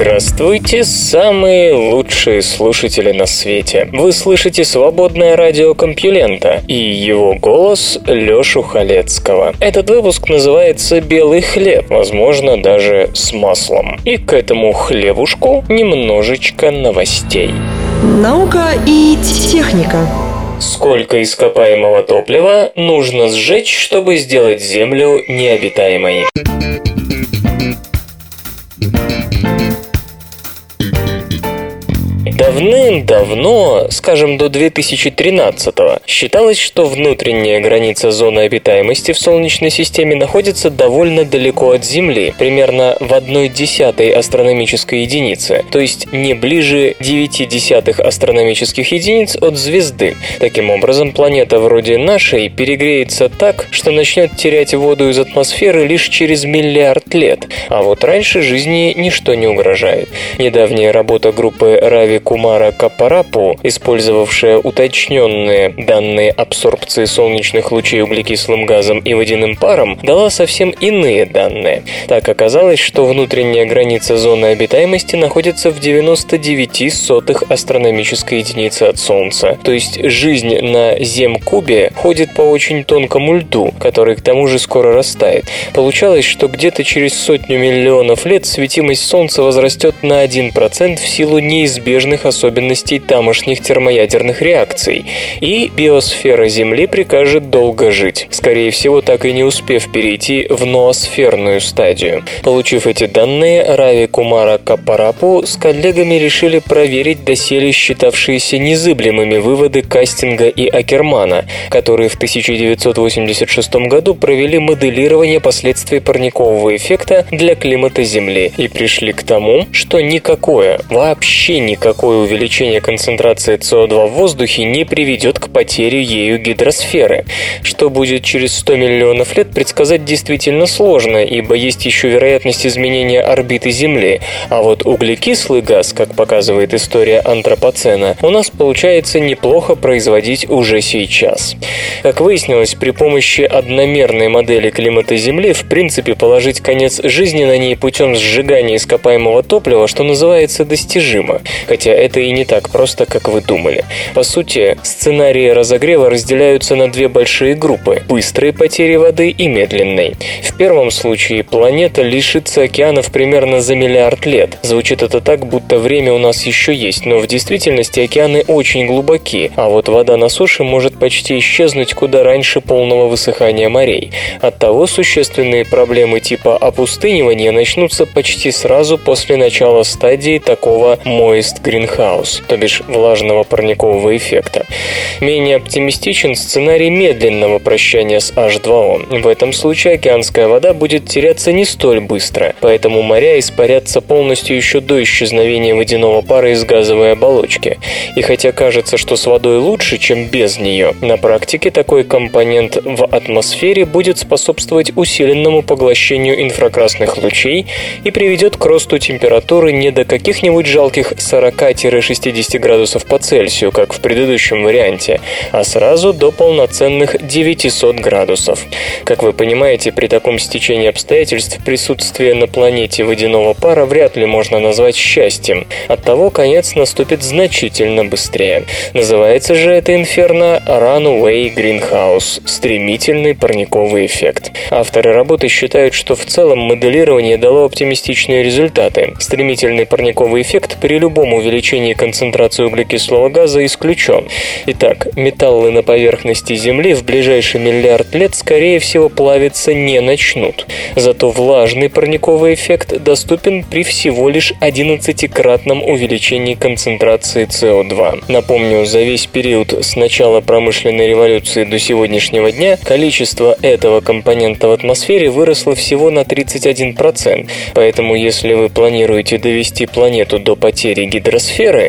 Здравствуйте, самые лучшие слушатели на свете. Вы слышите свободное радио Компьюлента и его голос Лёшу Халецкого. Этот выпуск называется «Белый хлеб», возможно, даже с маслом. И к этому хлебушку немножечко новостей. Наука и техника. Сколько ископаемого топлива нужно сжечь, чтобы сделать Землю необитаемой? Давным-давно, скажем до 2013-го, считалось, что внутренняя граница зоны обитаемости в Солнечной системе находится довольно далеко от Земли, примерно в одной десятой астрономической единицы, то есть не ближе 9 десятых астрономических единиц от звезды. Таким образом, планета вроде нашей перегреется так, что начнет терять воду из атмосферы лишь через миллиард лет, а вот раньше жизни ничто не угрожает. Недавняя работа группы Рави Кумара Капарапу, использовавшая уточненные данные абсорбции солнечных лучей углекислым газом и водяным паром, дала совсем иные данные. Так оказалось, что внутренняя граница зоны обитаемости находится в 99 сотых астрономической единицы от Солнца. То есть жизнь на Зем-кубе ходит по очень тонкому льду, который к тому же скоро растает. Получалось, что где-то через сотню миллионов лет светимость Солнца возрастет на 1% в силу неизбежных особенностей тамошних термоядерных реакций, и биосфера Земли прикажет долго жить, скорее всего, так и не успев перейти в ноосферную стадию. Получив эти данные, Рави Кумара Капарапу с коллегами решили проверить доселе считавшиеся незыблемыми выводы Кастинга и Акермана, которые в 1986 году провели моделирование последствий парникового эффекта для климата Земли и пришли к тому, что никакое, вообще никакое увеличение концентрации СО2 в воздухе не приведет к потере ею гидросферы. Что будет через 100 миллионов лет, предсказать действительно сложно, ибо есть еще вероятность изменения орбиты Земли, а вот углекислый газ, как показывает история антропоцена, у нас получается неплохо производить уже сейчас. Как выяснилось, при помощи одномерной модели климата Земли в принципе положить конец жизни на ней путем сжигания ископаемого топлива, что называется, достижимо. Хотя это и не так просто, как вы думали. По сути, сценарии разогрева разделяются на две большие группы – быстрой потери воды и медленной. В первом случае планета лишится океанов примерно за миллиард лет. Звучит это так, будто время у нас еще есть, но в действительности океаны очень глубоки, а вот вода на суше может почти исчезнуть куда раньше полного высыхания морей. Оттого существенные проблемы типа опустынивания начнутся почти сразу после начала стадии такого moist greenhouse, то бишь влажного парникового эффекта. Менее оптимистичен сценарий медленного прощания с H2O. В этом случае океанская вода будет теряться не столь быстро, поэтому моря испарятся полностью еще до исчезновения водяного пара из газовой оболочки. И хотя кажется, что с водой лучше, чем без нее, на практике такой компонент в атмосфере будет способствовать усиленному поглощению инфракрасных лучей и приведет к росту температуры не до каких-нибудь жалких 40-60 градусов по Цельсию, как в предыдущем варианте, а сразу до полноценных 900 градусов. Как вы понимаете, при таком стечении обстоятельств присутствие на планете водяного пара вряд ли можно назвать счастьем. Оттого конец наступит значительно быстрее. Называется же это инферно Runaway Greenhouse – стремительный парниковый эффект. Авторы работы считают, что в целом моделирование дало оптимистичные результаты. Стремительный парниковый эффект при любом увеличении увеличении концентрации углекислого газа исключен. Итак, металлы на поверхности Земли в ближайший миллиард лет, скорее всего, плавиться не начнут. Зато влажный парниковый эффект доступен при всего лишь 11-кратном увеличении концентрации СО2. Напомню, за весь период с начала промышленной революции до сегодняшнего дня количество этого компонента в атмосфере выросло всего на 31%. Поэтому, если вы планируете довести планету до потери гидросферы,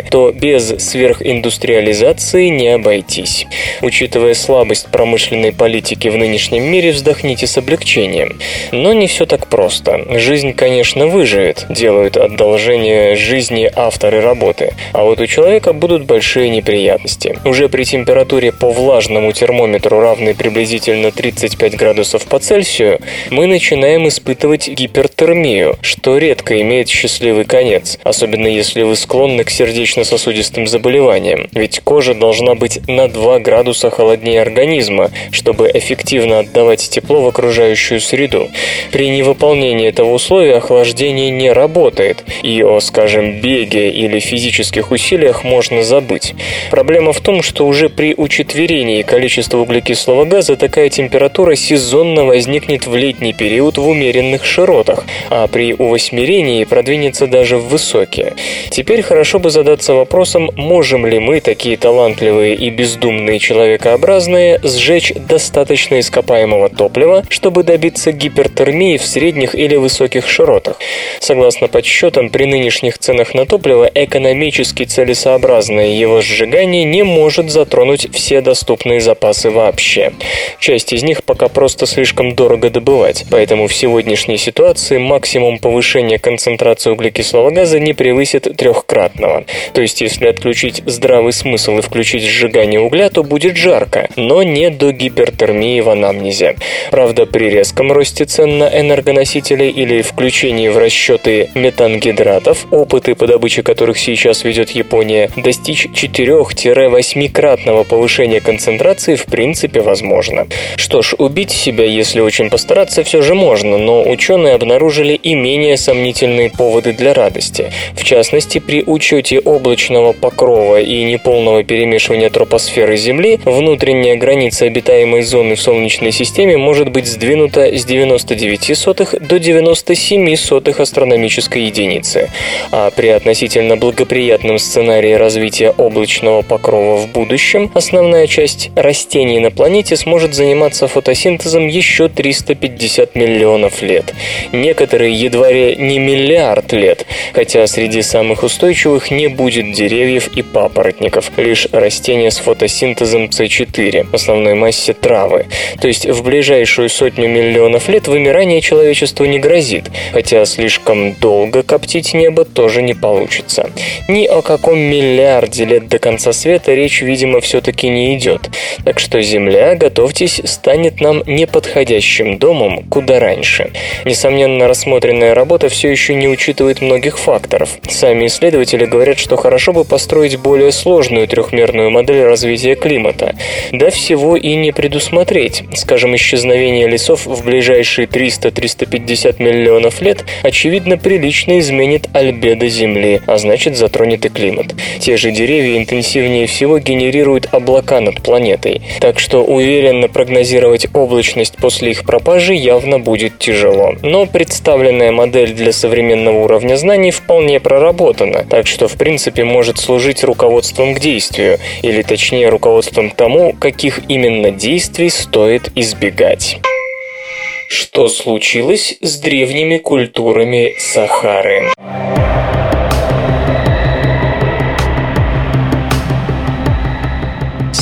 то без сверхиндустриализации не обойтись. Учитывая слабость промышленной политики в нынешнем мире, вздохните с облегчением. Но не все так просто. Жизнь, конечно, выживет, делают одолжение жизни авторы работы. А вот у человека будут большие неприятности. Уже при температуре по влажному термометру, равной приблизительно 35 градусов по Цельсию, мы начинаем испытывать гипертермию, что редко имеет счастливый конец, особенно если вы склонны к сердечно-сосудистым заболеваниям, ведь кожа должна быть на 2 градуса холоднее организма, чтобы эффективно отдавать тепло в окружающую среду. При невыполнении этого условия охлаждение не работает, и о, скажем, беге или физических усилиях можно забыть. Проблема в том, что уже при учетверении количества углекислого газа такая температура сезонно возникнет в летний период в умеренных широтах, а при увосьмерении продвинется даже в высокие. Теперь хорошо бы задаться вопросом, можем ли мы, такие талантливые и бездумные человекообразные, сжечь достаточно ископаемого топлива, чтобы добиться гипертермии в средних или высоких широтах. Согласно подсчетам, при нынешних ценах на топливо экономически целесообразное его сжигание не может затронуть все доступные запасы вообще. Часть из них пока просто слишком дорого добывать, поэтому в сегодняшней ситуации максимум повышения концентрации углекислого газа не превысит трехкратного. То есть, если отключить здравый смысл и включить сжигание угля, то будет жарко, но не до гипертермии в анамнезе. Правда, при резком росте цен на энергоносители или включении в расчеты метангидратов, опыты по добыче которых сейчас ведет Япония, достичь 4-8-кратного повышения концентрации в принципе возможно. Что ж, убить себя, если очень постараться, все же можно, но ученые обнаружили и менее сомнительные поводы для радости. В частности, при учете облачного покрова и неполного перемешивания тропосферы Земли, внутренняя граница обитаемой зоны в Солнечной системе может быть сдвинута с 99 сотых до 97 сотых астрономической единицы. А при относительно благоприятном сценарии развития облачного покрова в будущем, основная часть растений на планете сможет заниматься фотосинтезом еще 350 миллионов лет. Некоторые едва ли не миллиард лет, хотя среди самых устойчивых не будет деревьев и папоротников, лишь растения с фотосинтезом С4, основной массе травы. То есть в ближайшую сотню миллионов лет вымирание человечеству не грозит, хотя слишком долго коптить небо тоже не получится. Ни о каком миллиарде лет до конца света речь, видимо, все-таки не идет. Так что Земля, готовьтесь, станет нам неподходящим домом куда раньше. Несомненно, рассмотренная работа все еще не учитывает многих факторов. Сами исследователи говорят, что хорошо бы построить более сложную трехмерную модель развития климата. Да всего и не предусмотреть. Скажем, исчезновение лесов в ближайшие 300-350 миллионов лет очевидно прилично изменит альбедо Земли, а значит затронет и климат. Те же деревья интенсивнее всего генерируют облака над планетой, так что уверенно прогнозировать облачность после их пропажи явно будет тяжело. Но представленная модель для современного уровня знаний вполне проработана, так что в принципе может служить руководством к действию, или точнее руководством тому, каких именно действий стоит избегать. Что случилось с древними культурами Сахары?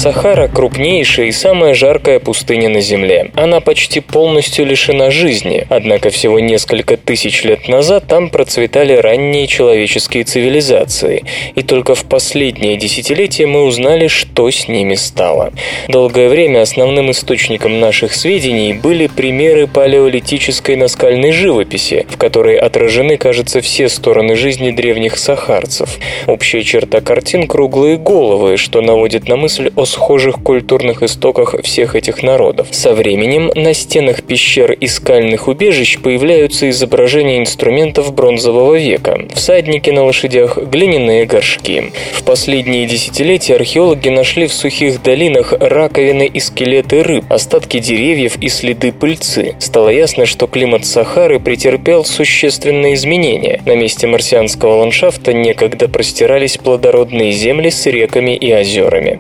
Сахара – крупнейшая и самая жаркая пустыня на Земле. Она почти полностью лишена жизни, однако всего несколько тысяч лет назад там процветали ранние человеческие цивилизации, и только в последние десятилетия мы узнали, что с ними стало. Долгое время основным источником наших сведений были примеры палеолитической наскальной живописи, в которой отражены, кажется, все стороны жизни древних сахарцев. Общая черта картин – круглые головы, что наводит на мысль о схожих культурных истоках всех этих народов. Со временем на стенах пещер и скальных убежищ появляются изображения инструментов бронзового века, всадники на лошадях, глиняные горшки. В последние десятилетия археологи нашли в сухих долинах раковины и скелеты рыб, остатки деревьев и следы пыльцы. Стало ясно, что климат Сахары претерпел существенные изменения. На месте марсианского ландшафта некогда простирались плодородные земли с реками и озерами.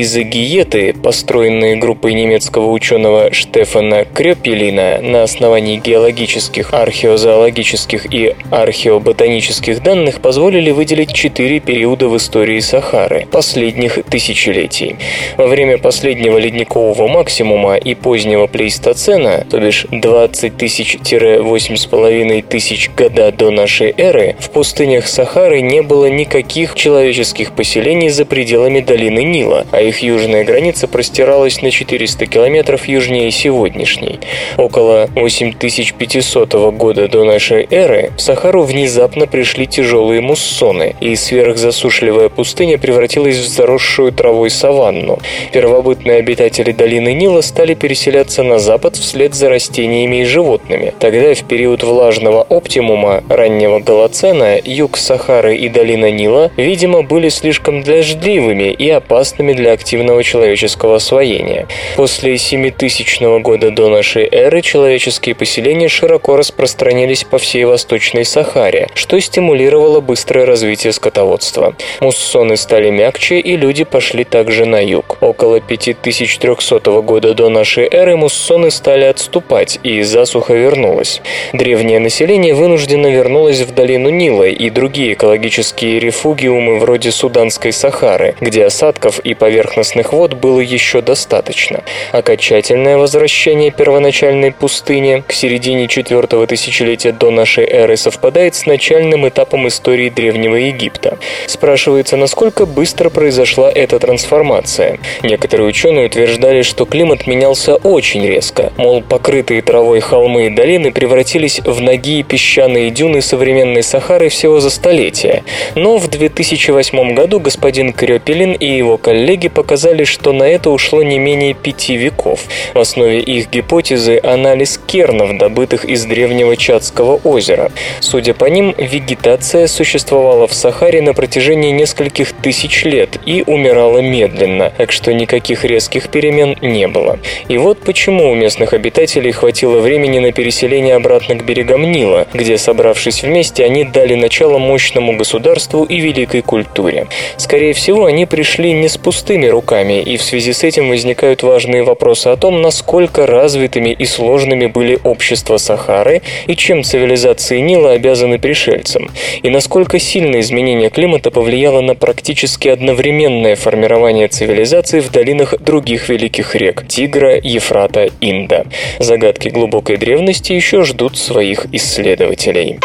Из-за гиеты, построенные группой немецкого ученого Штефана Крёпелина на основании геологических, археозоологических и археоботанических данных, позволили выделить четыре периода в истории Сахары последних тысячелетий. Во время последнего ледникового максимума и позднего плейстоцена, то бишь 20 тысяч-8,5 тысяч года до нашей эры, в пустынях Сахары не было никаких человеческих поселений за пределами долины Нила, а их южная граница простиралась на 400 километров южнее сегодняшней. Около 8500 года до нашей эры в Сахару внезапно пришли тяжелые муссоны, и сверхзасушливая пустыня превратилась в заросшую травой саванну. Первобытные обитатели долины Нила стали переселяться на запад вслед за растениями и животными. Тогда, в период влажного оптимума раннего Голоцена, юг Сахары и долина Нила, видимо, были слишком дождливыми и опасными для активного человеческого освоения. После 7000 года до нашей эры человеческие поселения широко распространились по всей Восточной Сахаре, что стимулировало быстрое развитие скотоводства. Муссоны стали мягче, и люди пошли также на юг. Около 5300 года до нашей эры муссоны стали отступать, и засуха вернулась. Древнее население вынужденно вернулось в долину Нила и другие экологические рефугиумы вроде Суданской Сахары, где осадков и поверхностных вод было еще достаточно. Окончательное возвращение первоначальной пустыни к середине четвертого тысячелетия до нашей эры совпадает с начальным этапом истории Древнего Египта. Спрашивается, насколько быстро произошла эта трансформация. Некоторые ученые утверждали, что климат менялся очень резко, мол, покрытые травой холмы и долины превратились в ноги песчаные дюны современной Сахары всего за столетия. Но в 2008 году господин Крёпелин и его коллеги показали, что на это ушло не менее пяти веков. В основе их гипотезы анализ кернов, добытых из древнего Чадского озера. Судя по ним, вегетация существовала в Сахаре на протяжении нескольких тысяч лет и умирала медленно, так что никаких резких перемен не было. И вот почему у местных обитателей хватило времени на переселение обратно к берегам Нила, где, собравшись вместе, они дали начало мощному государству и великой культуре. Скорее всего, они пришли не с пустыми руками, и в связи с этим возникают важные вопросы о том, насколько развитыми и сложными были общества Сахары и чем цивилизации Нила обязаны пришельцам, и насколько сильно изменение климата повлияло на практически одновременное формирование цивилизации в долинах других великих рек – Тигра, Ефрата, Инда. Загадки глубокой древности еще ждут своих исследователей.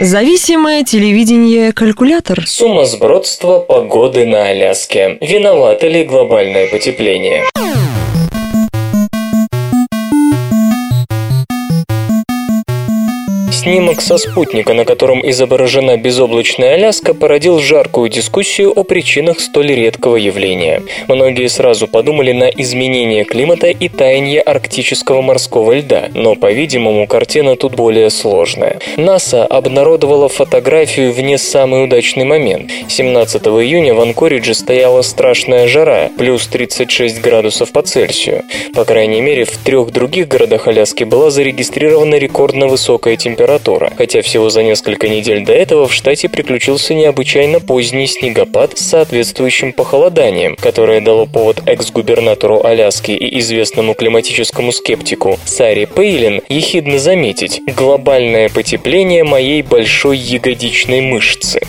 Зависимое телевидение-калькулятор. Сумасбродство погоды на Аляске. Виновато ли глобальное потепление? Снимок со спутника, на котором изображена безоблачная Аляска, породил жаркую дискуссию о причинах столь редкого явления. Многие сразу подумали на изменение климата и таяние арктического морского льда, но, по-видимому, картина тут более сложная. НАСА обнародовала фотографию в не самый удачный момент. 17 июня в Анкоридже стояла страшная жара, плюс 36 градусов по Цельсию. По крайней мере, в трех других городах Аляски была зарегистрирована рекордно высокая температура температура, хотя всего за несколько недель до этого в штате приключился необычайно поздний снегопад с соответствующим похолоданием, которое дало повод экс-губернатору Аляски и известному климатическому скептику Саре Пейлин ехидно заметить «глобальное потепление моей большой ягодичной мышцы».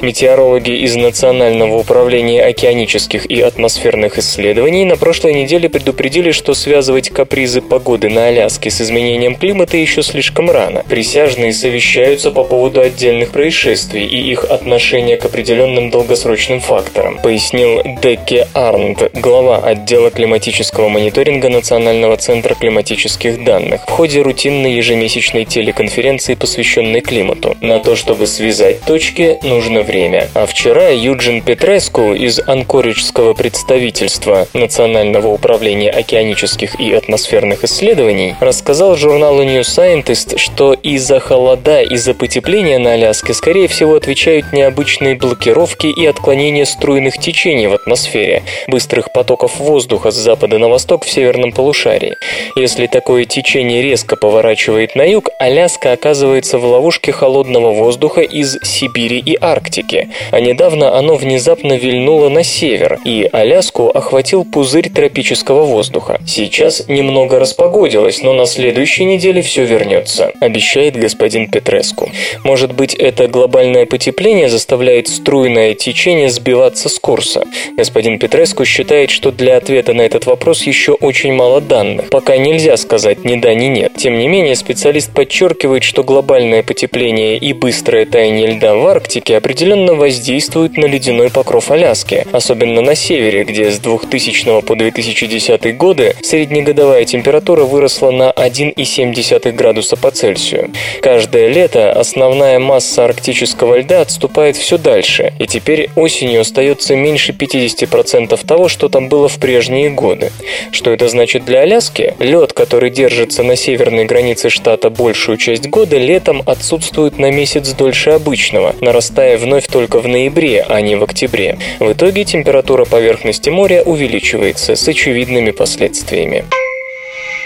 Метеорологи из Национального управления океанических и атмосферных исследований на прошлой неделе предупредили, что связывать капризы погоды на Аляске с изменением климата еще слишком рано. При присяжные совещаются по поводу отдельных происшествий и их отношения к определенным долгосрочным факторам, пояснил Декке Арнт, глава отдела климатического мониторинга Национального центра климатических данных, в ходе рутинной ежемесячной телеконференции, посвященной климату. На то, чтобы связать точки, нужно время. А вчера Юджин Петреску из Анкориджского представительства Национального управления океанических и атмосферных исследований рассказал журналу New Scientist, что из-за холода и за потепления на Аляске, скорее всего, отвечают необычные блокировки и отклонения струйных течений в атмосфере, быстрых потоков воздуха с запада на восток в северном полушарии. Если такое течение резко поворачивает на юг, Аляска оказывается в ловушке холодного воздуха из Сибири и Арктики, а недавно оно внезапно вильнуло на север, и Аляску охватил пузырь тропического воздуха. Сейчас немного распогодилось, но на следующей неделе все вернется, обещает господин Петреску. Может быть, это глобальное потепление заставляет струйное течение сбиваться с курса. Господин Петреску считает, что для ответа на этот вопрос еще очень мало данных. Пока нельзя сказать ни да, ни нет. Тем не менее, специалист подчеркивает, что глобальное потепление и быстрое таяние льда в Арктике определенно воздействуют на ледяной покров Аляски, особенно на севере, где с 2000 по 2010 годы среднегодовая температура выросла на 1,7 градуса по Цельсию. Каждое лето основная масса арктического льда отступает все дальше, и теперь осенью остается меньше 50% того, что там было в прежние годы. Что это значит для Аляски? Лед, который держится на северной границе штата большую часть года, летом отсутствует на месяц дольше обычного, нарастая вновь только в ноябре, а не в октябре. В итоге температура поверхности моря увеличивается с очевидными последствиями.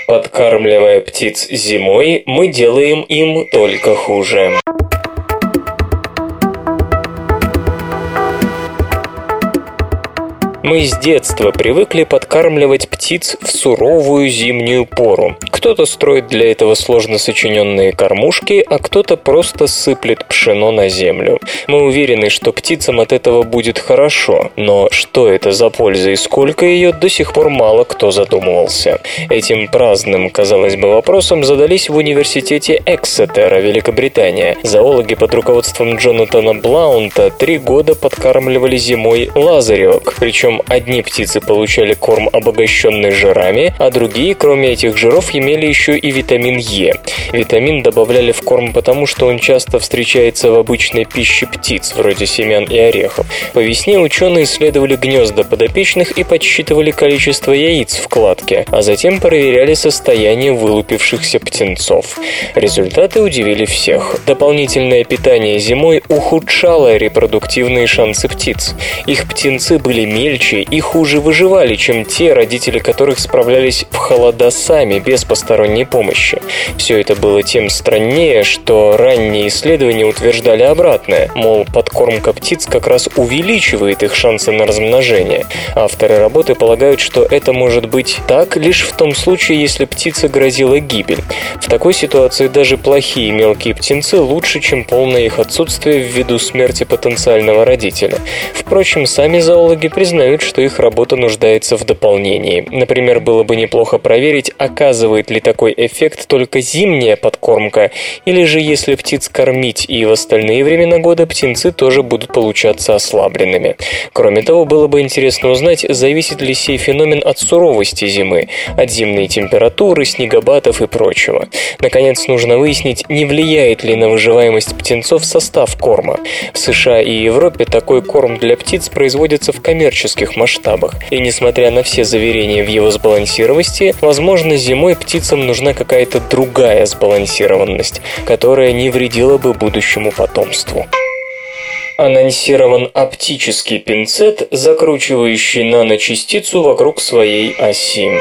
Подкармливая птиц зимой, мы делаем им только хуже. Мы с детства привыкли подкармливать птиц в суровую зимнюю пору. Кто-то строит для этого сложно сочиненные кормушки, а кто-то просто сыплет пшено на землю. Мы уверены, что птицам от этого будет хорошо, но что это за польза и сколько ее, до сих пор мало кто задумывался. Этим праздным, казалось бы, вопросом задались в университете Эксетера, Великобритания. Зоологи под руководством Джонатана Блаунта три года подкармливали зимой лазаревок, причем причем одни птицы получали корм, обогащенный жирами, а другие, кроме этих жиров, имели еще и витамин Е. Витамин добавляли в корм потому, что он часто встречается в обычной пище птиц, вроде семян и орехов. По весне ученые исследовали гнезда подопечных и подсчитывали количество яиц в кладке, а затем проверяли состояние вылупившихся птенцов. Результаты удивили всех. Дополнительное питание зимой ухудшало репродуктивные шансы птиц. Их птенцы были мельче, мельче и хуже выживали, чем те, родители которых справлялись в холода сами, без посторонней помощи. Все это было тем страннее, что ранние исследования утверждали обратное, мол, подкормка птиц как раз увеличивает их шансы на размножение. Авторы работы полагают, что это может быть так лишь в том случае, если птице грозила гибель. В такой ситуации даже плохие мелкие птенцы лучше, чем полное их отсутствие ввиду смерти потенциального родителя. Впрочем, сами зоологи признают, признают, что их работа нуждается в дополнении. Например, было бы неплохо проверить, оказывает ли такой эффект только зимняя подкормка, или же если птиц кормить и в остальные времена года птенцы тоже будут получаться ослабленными. Кроме того, было бы интересно узнать, зависит ли сей феномен от суровости зимы, от зимней температуры, снегопадов и прочего. Наконец, нужно выяснить, не влияет ли на выживаемость птенцов состав корма. В США и Европе такой корм для птиц производится в коммерческих мировых масштабах. И несмотря на все заверения в его сбалансированности, возможно, зимой птицам нужна какая-то другая сбалансированность, которая не вредила бы будущему потомству анонсирован оптический пинцет, закручивающий наночастицу вокруг своей оси.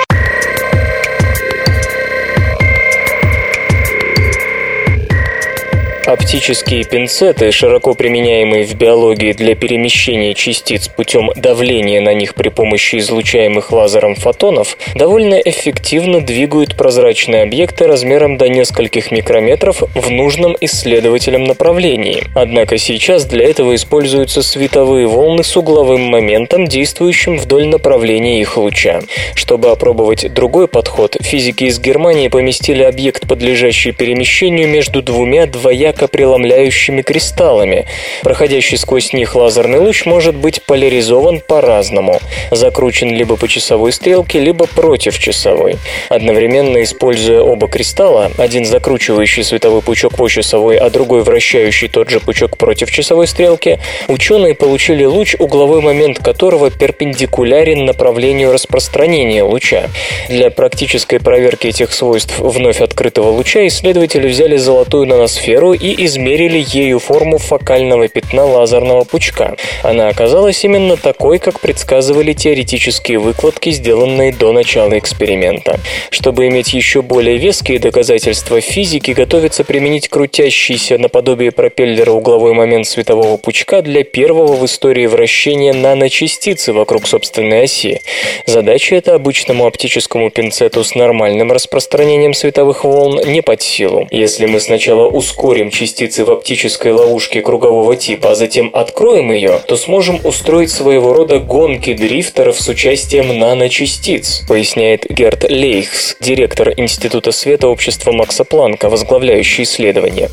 Оптические пинцеты, широко применяемые в биологии для перемещения частиц путем давления на них при помощи излучаемых лазером фотонов, довольно эффективно двигают прозрачные объекты размером до нескольких микрометров в нужном исследователям направлении. Однако сейчас для этого используются световые волны с угловым моментом, действующим вдоль направления их луча. Чтобы опробовать другой подход, физики из Германии поместили объект, подлежащий перемещению, между двумя двояко преломляющими кристаллами. Проходящий сквозь них лазерный луч может быть поляризован по-разному. Закручен либо по часовой стрелке, либо против часовой. Одновременно используя оба кристалла, один закручивающий световой пучок по часовой, а другой вращающий тот же пучок против часовой стрелки, ученые получили луч, угловой момент которого перпендикулярен направлению распространения луча. Для практической проверки этих свойств вновь открытого луча исследователи взяли золотую наносферу и измерили ею форму фокального пятна лазерного пучка. Она оказалась именно такой, как предсказывали теоретические выкладки, сделанные до начала эксперимента. Чтобы иметь еще более веские доказательства физики, готовится применить крутящийся наподобие пропеллера угловой момент светового пучка для первого в истории вращения наночастицы вокруг собственной оси. Задача эта обычному оптическому пинцету с нормальным распространением световых волн не под силу. Если мы сначала ускорим частицы в оптической ловушке кругового типа, а затем откроем ее, то сможем устроить своего рода гонки дрифтеров с участием наночастиц, поясняет Герт Лейхс, директор Института света общества Макса Планка, возглавляющий исследование.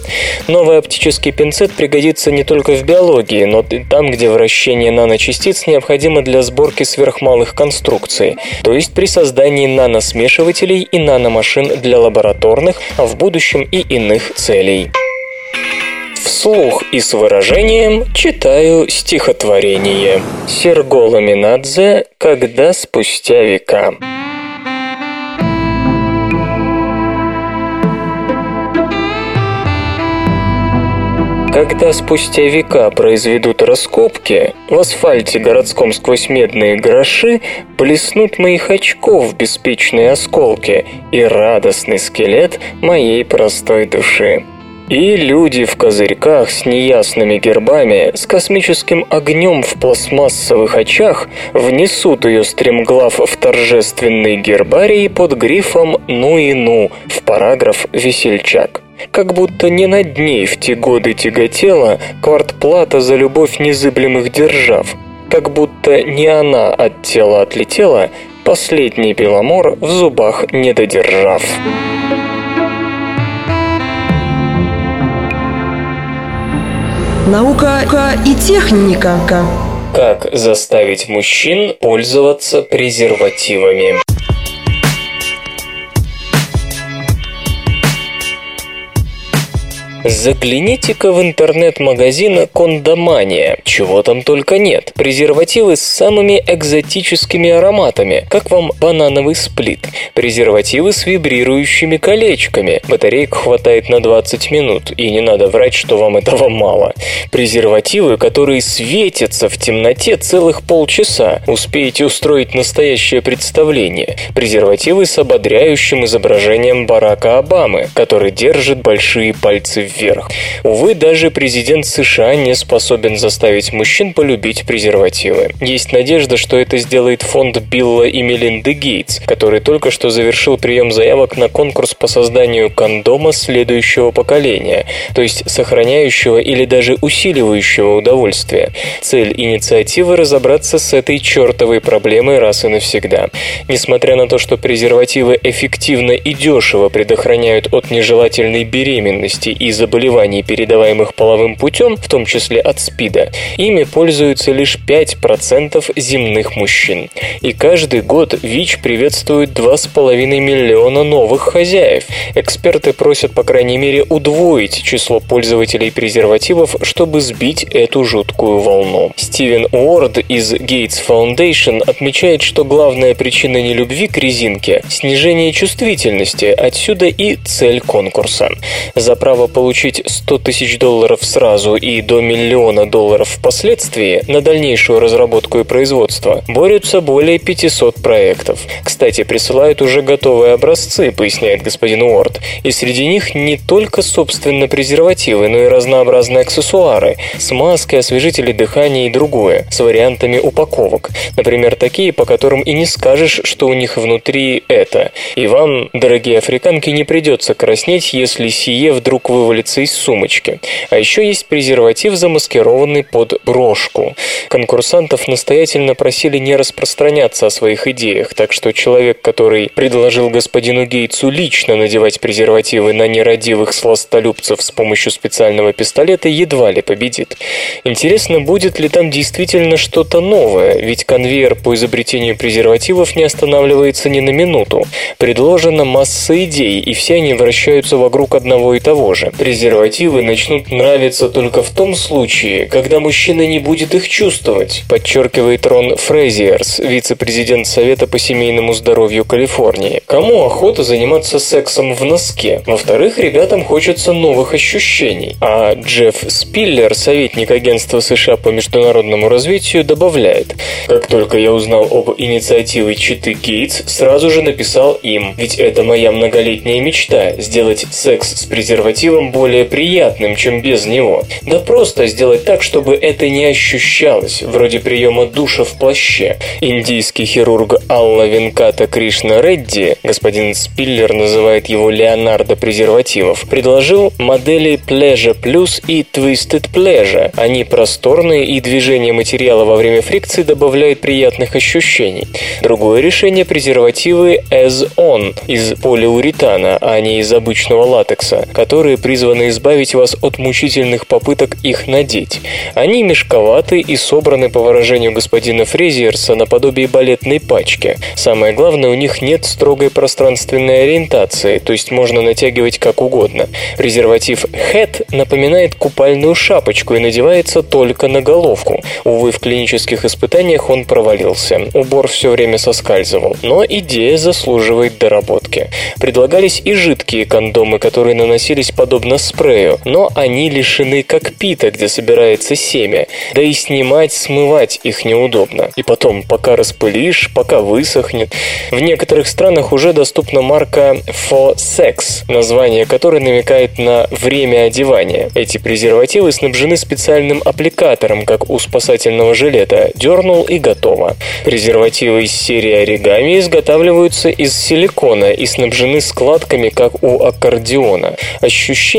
Новый оптический пинцет пригодится не только в биологии, но и там, где вращение наночастиц необходимо для сборки сверхмалых конструкций, то есть при создании наносмешивателей и наномашин для лабораторных, а в будущем и иных целей. Вслух и с выражением читаю стихотворение. Серго Ламинадзе «Когда спустя века». Когда спустя века произведут раскопки, в асфальте городском сквозь медные гроши блеснут моих очков беспечные осколки и радостный скелет моей простой души. И люди в козырьках с неясными гербами, с космическим огнем в пластмассовых очах внесут ее стремглав в торжественный гербарий под грифом «Ну и ну» в параграф «Весельчак». Как будто не над ней в те годы тяготела квартплата за любовь незыблемых держав. Как будто не она от тела отлетела, последний беломор в зубах не додержав. Наука и техника. Как заставить мужчин пользоваться презервативами? Загляните-ка в интернет-магазин Кондомания. Чего там только нет. Презервативы с самыми экзотическими ароматами. Как вам банановый сплит? Презервативы с вибрирующими колечками. Батарейку хватает на 20 минут. И не надо врать, что вам этого мало. Презервативы, которые светятся в темноте целых полчаса. Успеете устроить настоящее представление. Презервативы с ободряющим изображением Барака Обамы, который держит большие пальцы вверх вверх. Увы, даже президент США не способен заставить мужчин полюбить презервативы. Есть надежда, что это сделает фонд Билла и Мелинды Гейтс, который только что завершил прием заявок на конкурс по созданию кондома следующего поколения, то есть сохраняющего или даже усиливающего удовольствие. Цель инициативы – разобраться с этой чертовой проблемой раз и навсегда. Несмотря на то, что презервативы эффективно и дешево предохраняют от нежелательной беременности и заболеваний, передаваемых половым путем, в том числе от СПИДа, ими пользуются лишь 5% земных мужчин. И каждый год ВИЧ приветствует 2,5 миллиона новых хозяев. Эксперты просят, по крайней мере, удвоить число пользователей презервативов, чтобы сбить эту жуткую волну. Стивен Уорд из Gates Foundation отмечает, что главная причина нелюбви к резинке – снижение чувствительности, отсюда и цель конкурса. За право получить получить 100 тысяч долларов сразу и до миллиона долларов впоследствии на дальнейшую разработку и производство, борются более 500 проектов. Кстати, присылают уже готовые образцы, поясняет господин Уорд, и среди них не только, собственно, презервативы, но и разнообразные аксессуары, смазки, освежители дыхания и другое, с вариантами упаковок. Например, такие, по которым и не скажешь, что у них внутри это. И вам, дорогие африканки, не придется краснеть, если сие вдруг вывалится из сумочки. А еще есть презерватив, замаскированный под брошку. Конкурсантов настоятельно просили не распространяться о своих идеях, так что человек, который предложил господину Гейтсу лично надевать презервативы на нерадивых сластолюбцев с помощью специального пистолета, едва ли победит. Интересно, будет ли там действительно что-то новое, ведь конвейер по изобретению презервативов не останавливается ни на минуту. Предложена масса идей, и все они вращаются вокруг одного и того же. Презервативы начнут нравиться только в том случае, когда мужчина не будет их чувствовать, подчеркивает Рон Фрейзиерс, вице-президент Совета по семейному здоровью Калифорнии. Кому охота заниматься сексом в носке? Во-вторых, ребятам хочется новых ощущений. А Джефф Спиллер, советник агентства США по международному развитию, добавляет, как только я узнал об инициативе Читы Гейтс, сразу же написал им, ведь это моя многолетняя мечта – сделать секс с презервативом более приятным, чем без него. Да просто сделать так, чтобы это не ощущалось, вроде приема душа в плаще. Индийский хирург Алла Венката Кришна Редди, господин Спиллер называет его Леонардо презервативов, предложил модели Pleasure Plus и Twisted Pleasure. Они просторные и движение материала во время фрикции добавляет приятных ощущений. Другое решение – презервативы As On из полиуретана, а не из обычного латекса, которые призваны избавить вас от мучительных попыток их надеть. Они мешковаты и собраны, по выражению господина Фрезиерса, наподобие балетной пачки. Самое главное, у них нет строгой пространственной ориентации, то есть можно натягивать как угодно. Презерватив Head напоминает купальную шапочку и надевается только на головку. Увы, в клинических испытаниях он провалился. Убор все время соскальзывал. Но идея заслуживает доработки. Предлагались и жидкие кондомы, которые наносились подобно спрею, но они лишены кокпита, где собирается семя. Да и снимать, смывать их неудобно. И потом, пока распылишь, пока высохнет. В некоторых странах уже доступна марка For Sex, название которой намекает на время одевания. Эти презервативы снабжены специальным аппликатором, как у спасательного жилета. Дернул и готово. Презервативы из серии оригами изготавливаются из силикона и снабжены складками, как у аккордеона.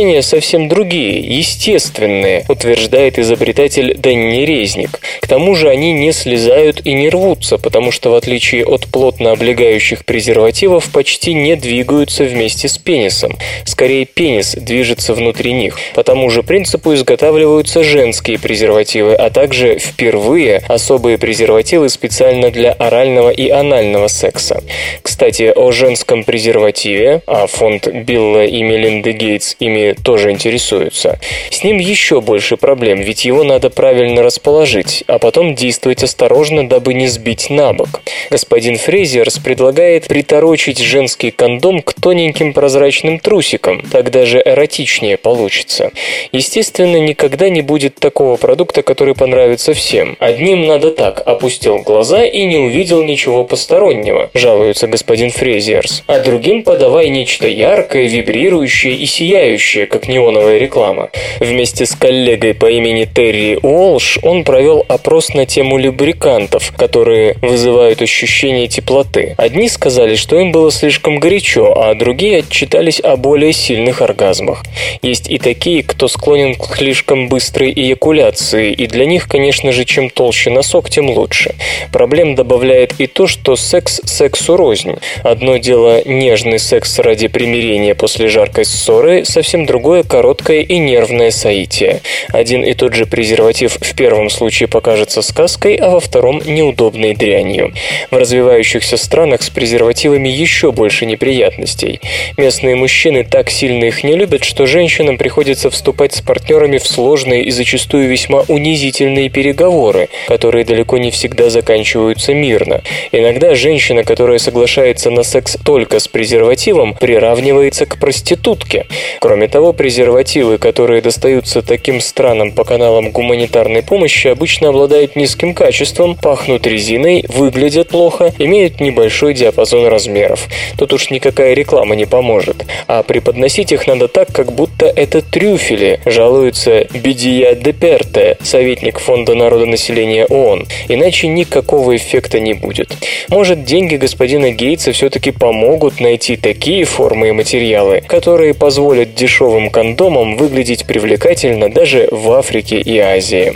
Ощущения совсем другие, естественные, утверждает изобретатель Дэнни Резник. К тому же они не слезают и не рвутся, потому что в отличие от плотно облегающих презервативов почти не двигаются вместе с пенисом. Скорее, пенис движется внутри них. По тому же принципу изготавливаются женские презервативы, а также впервые особые презервативы специально для орального и анального секса. Кстати, о женском презервативе, а фонд Билла и Мелинды Гейтс ими тоже интересуются, с ним еще больше проблем, ведь его надо правильно расположить, а потом действовать осторожно, дабы не сбить на бок. Господин Фрейзерс предлагает приторочить женский кондом к тоненьким прозрачным трусикам, так даже эротичнее получится. Естественно, никогда не будет такого продукта, который понравится всем. Одним надо так, опустил глаза и не увидел ничего постороннего, жалуется господин Фрейзерс. А другим подавай нечто яркое, вибрирующее и сияющее, как неоновая реклама. Вместе с коллегой по имени Терри Уолш он провел опрос на тему любрикантов, которые вызывают ощущение теплоты. Одни сказали, что им было слишком горячо, а другие отчитались о более сильных оргазмах. Есть и такие, кто склонен к слишком быстрой эякуляции, и для них, конечно же, чем толще носок, тем лучше. Проблем добавляет и то, что секс сексу рознь. Одно дело нежный секс ради примирения после жаркой ссоры, совсем другое короткое и нервное соитие. Один и тот же презерватив в первом случае покажется сказкой, а во втором неудобной дрянью. В развивающихся странах с презервативами еще больше неприятностей. Местные мужчины так сильно их не любят, что женщинам приходится вступать с партнерами в сложные и зачастую весьма унизительные переговоры, которые далеко не всегда заканчиваются мирно. Иногда женщина, которая соглашается на секс только с презервативом, приравнивается к проститутке. Кроме того, того, презервативы, которые достаются таким странам по каналам гуманитарной помощи, обычно обладают низким качеством, пахнут резиной, выглядят плохо, имеют небольшой диапазон размеров. Тут уж никакая реклама не поможет. А преподносить их надо так, как будто это трюфели, жалуется Бедия Деперте, советник Фонда народонаселения ООН. Иначе никакого эффекта не будет. Может, деньги господина Гейтса все-таки помогут найти такие формы и материалы, которые позволят дешевым кондомам выглядеть привлекательно даже в Африке и Азии.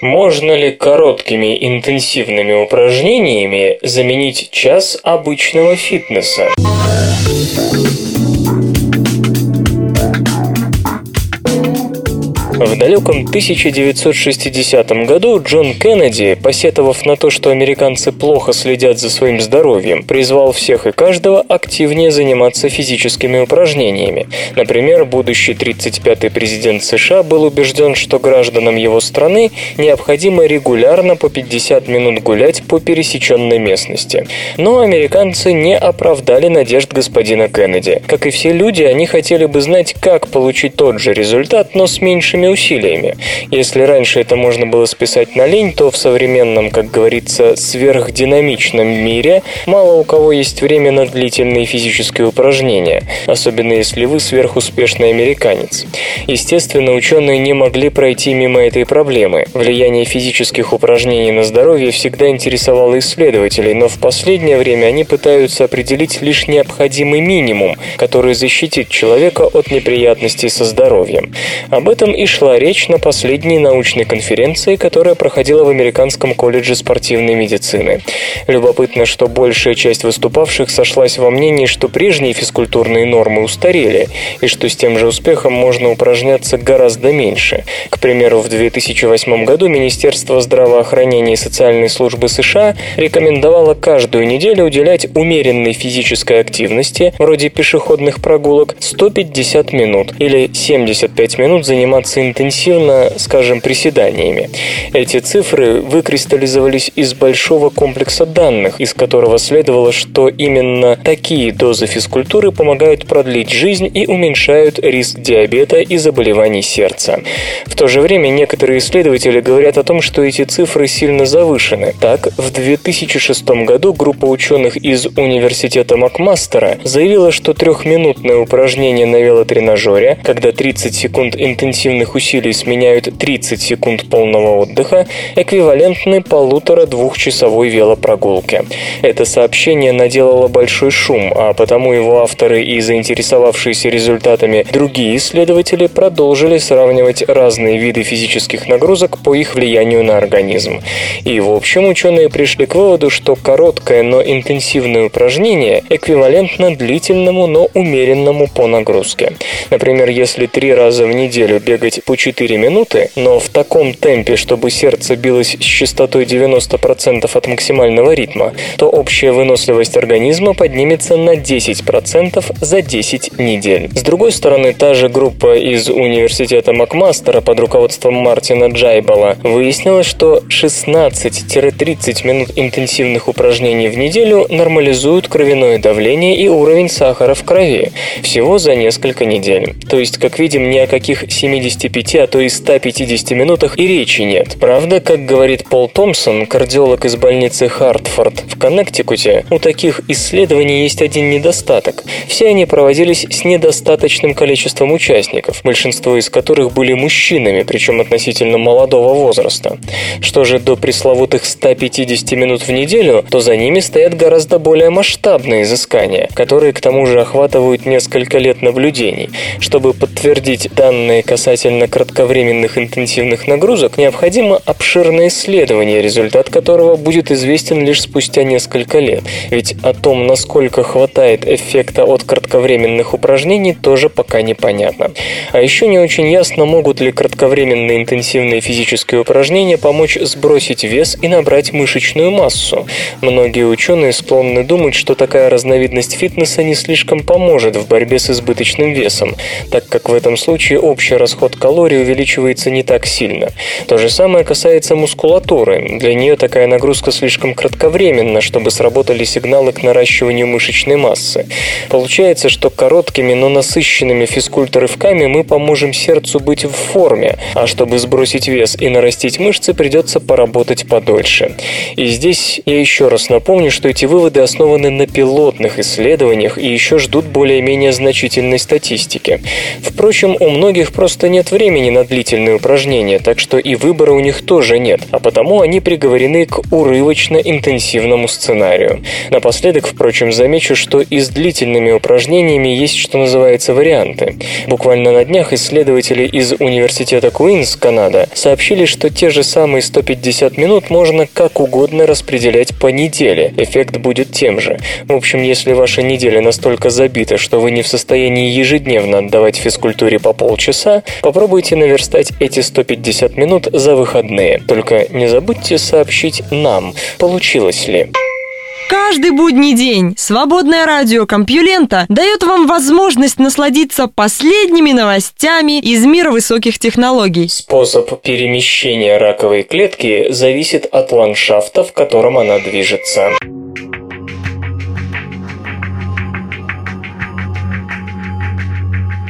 Можно ли короткими интенсивными упражнениями заменить час обычного фитнеса? В далеком 1960 году Джон Кеннеди, посетовав на то, что американцы плохо следят за своим здоровьем, призвал всех и каждого активнее заниматься физическими упражнениями. Например, будущий 35-й президент США был убежден, что гражданам его страны необходимо регулярно по 50 минут гулять по пересеченной местности. Но американцы не оправдали надежд господина Кеннеди. Как и все люди, они хотели бы знать, как получить тот же результат, но с меньшими огромными усилиями. Если раньше это можно было списать на лень, то в современном, как говорится, сверхдинамичном мире мало у кого есть время на длительные физические упражнения, особенно если вы сверхуспешный американец. Естественно, ученые не могли пройти мимо этой проблемы. Влияние физических упражнений на здоровье всегда интересовало исследователей, но в последнее время они пытаются определить лишь необходимый минимум, который защитит человека от неприятностей со здоровьем. Об этом и шла речь на последней научной конференции, которая проходила в Американском колледже спортивной медицины. Любопытно, что большая часть выступавших сошлась во мнении, что прежние физкультурные нормы устарели, и что с тем же успехом можно упражняться гораздо меньше. К примеру, в 2008 году Министерство здравоохранения и социальной службы США рекомендовало каждую неделю уделять умеренной физической активности, вроде пешеходных прогулок, 150 минут или 75 минут заниматься интенсивно, скажем, приседаниями. Эти цифры выкристаллизовались из большого комплекса данных, из которого следовало, что именно такие дозы физкультуры помогают продлить жизнь и уменьшают риск диабета и заболеваний сердца. В то же время некоторые исследователи говорят о том, что эти цифры сильно завышены. Так, в 2006 году группа ученых из университета Макмастера заявила, что трехминутное упражнение на велотренажере, когда 30 секунд интенсивных усилий сменяют 30 секунд полного отдыха, эквивалентны полутора-двухчасовой велопрогулке. Это сообщение наделало большой шум, а потому его авторы и заинтересовавшиеся результатами другие исследователи продолжили сравнивать разные виды физических нагрузок по их влиянию на организм. И в общем ученые пришли к выводу, что короткое, но интенсивное упражнение эквивалентно длительному, но умеренному по нагрузке. Например, если три раза в неделю бегать по 4 минуты, но в таком темпе, чтобы сердце билось с частотой 90% от максимального ритма, то общая выносливость организма поднимется на 10% за 10 недель. С другой стороны, та же группа из университета Макмастера под руководством Мартина Джайбала выяснила, что 16-30 минут интенсивных упражнений в неделю нормализуют кровяное давление и уровень сахара в крови всего за несколько недель. То есть, как видим, ни о каких 75 105, а то и 150 минутах и речи нет. Правда, как говорит Пол Томпсон, кардиолог из больницы Хартфорд в Коннектикуте, у таких исследований есть один недостаток. Все они проводились с недостаточным количеством участников, большинство из которых были мужчинами, причем относительно молодого возраста. Что же до пресловутых 150 минут в неделю, то за ними стоят гораздо более масштабные изыскания, которые к тому же охватывают несколько лет наблюдений. Чтобы подтвердить данные касательно касательно кратковременных интенсивных нагрузок необходимо обширное исследование, результат которого будет известен лишь спустя несколько лет. Ведь о том, насколько хватает эффекта от кратковременных упражнений, тоже пока непонятно. А еще не очень ясно, могут ли кратковременные интенсивные физические упражнения помочь сбросить вес и набрать мышечную массу. Многие ученые склонны думать, что такая разновидность фитнеса не слишком поможет в борьбе с избыточным весом, так как в этом случае общий расход калорий увеличивается не так сильно. То же самое касается мускулатуры. Для нее такая нагрузка слишком кратковременна, чтобы сработали сигналы к наращиванию мышечной массы. Получается, что короткими, но насыщенными физкульт-рывками мы поможем сердцу быть в форме, а чтобы сбросить вес и нарастить мышцы, придется поработать подольше. И здесь я еще раз напомню, что эти выводы основаны на пилотных исследованиях и еще ждут более-менее значительной статистики. Впрочем, у многих просто нет времени на длительные упражнения, так что и выбора у них тоже нет, а потому они приговорены к урывочно-интенсивному сценарию. Напоследок, впрочем, замечу, что и с длительными упражнениями есть, что называется, варианты. Буквально на днях исследователи из университета Куинс, Канада, сообщили, что те же самые 150 минут можно как угодно распределять по неделе. Эффект будет тем же. В общем, если ваша неделя настолько забита, что вы не в состоянии ежедневно отдавать физкультуре по полчаса, попробуйте наверстать эти 150 минут за выходные. Только не забудьте сообщить нам, получилось ли. Каждый будний день свободное радио Компьюлента дает вам возможность насладиться последними новостями из мира высоких технологий. Способ перемещения раковой клетки зависит от ландшафта, в котором она движется.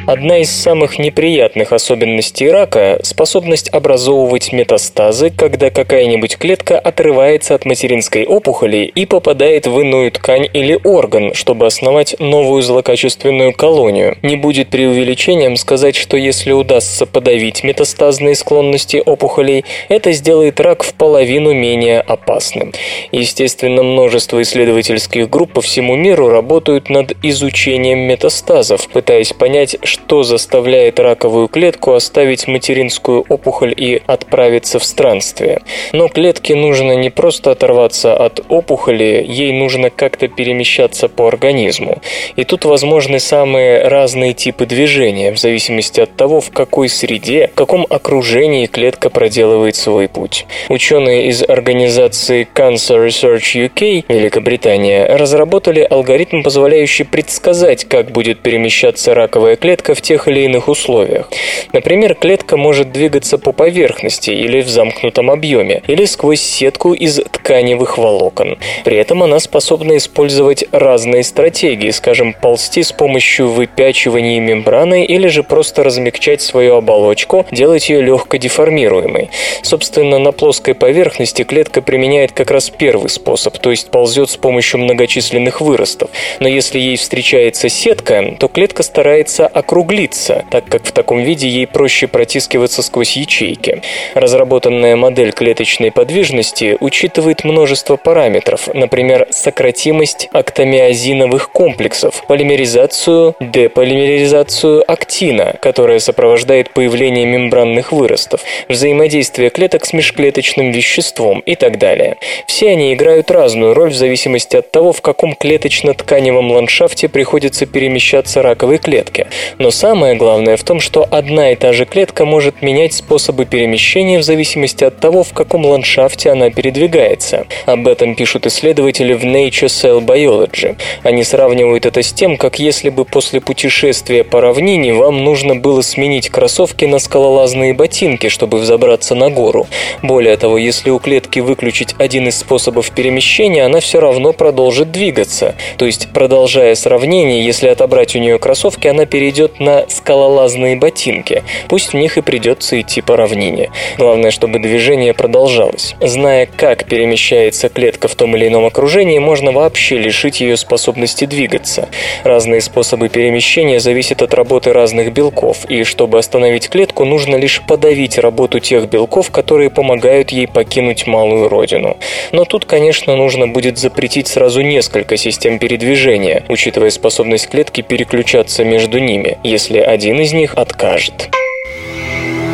Одна из самых неприятных особенностей рака – способность образовывать метастазы, когда какая-нибудь клетка отрывается от материнской опухоли и попадает в иную ткань или орган, чтобы основать новую злокачественную колонию. Не будет преувеличением сказать, что если удастся подавить метастазные склонности опухолей, это сделает рак в половину менее опасным. Естественно, множество исследовательских групп по всему миру работают над изучением метастазов, пытаясь понять, что заставляет раковую клетку оставить материнскую опухоль и отправиться в странствие. Но клетке нужно не просто оторваться от опухоли, ей нужно как-то перемещаться по организму. И тут возможны самые разные типы движения, в зависимости от того, в какой среде, в каком окружении клетка проделывает свой путь. Ученые из организации Cancer Research UK Великобритания разработали алгоритм, позволяющий предсказать, как будет перемещаться раковая клетка клетка в тех или иных условиях. Например, клетка может двигаться по поверхности или в замкнутом объеме, или сквозь сетку из тканевых волокон. При этом она способна использовать разные стратегии, скажем, ползти с помощью выпячивания мембраны или же просто размягчать свою оболочку, делать ее легко деформируемой. Собственно, на плоской поверхности клетка применяет как раз первый способ, то есть ползет с помощью многочисленных выростов. Но если ей встречается сетка, то клетка старается окружить округлиться, так как в таком виде ей проще протискиваться сквозь ячейки. Разработанная модель клеточной подвижности учитывает множество параметров, например, сократимость актомиозиновых комплексов, полимеризацию, деполимеризацию актина, которая сопровождает появление мембранных выростов, взаимодействие клеток с межклеточным веществом и так далее. Все они играют разную роль в зависимости от того, в каком клеточно-тканевом ландшафте приходится перемещаться раковой клетке. Но самое главное в том, что одна и та же клетка может менять способы перемещения в зависимости от того, в каком ландшафте она передвигается. Об этом пишут исследователи в Nature Cell Biology. Они сравнивают это с тем, как если бы после путешествия по равнине вам нужно было сменить кроссовки на скалолазные ботинки, чтобы взобраться на гору. Более того, если у клетки выключить один из способов перемещения, она все равно продолжит двигаться. То есть, продолжая сравнение, если отобрать у нее кроссовки, она перейдет на скалолазные ботинки. Пусть в них и придется идти по равнине. Главное, чтобы движение продолжалось. Зная, как перемещается клетка в том или ином окружении, можно вообще лишить ее способности двигаться. Разные способы перемещения зависят от работы разных белков, и чтобы остановить клетку, нужно лишь подавить работу тех белков, которые помогают ей покинуть малую родину. Но тут, конечно, нужно будет запретить сразу несколько систем передвижения, учитывая способность клетки переключаться между ними если один из них откажет.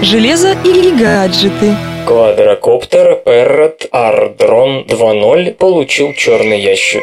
Железо или гаджеты? Квадрокоптер Parrot Ardron 2.0 получил черный ящик.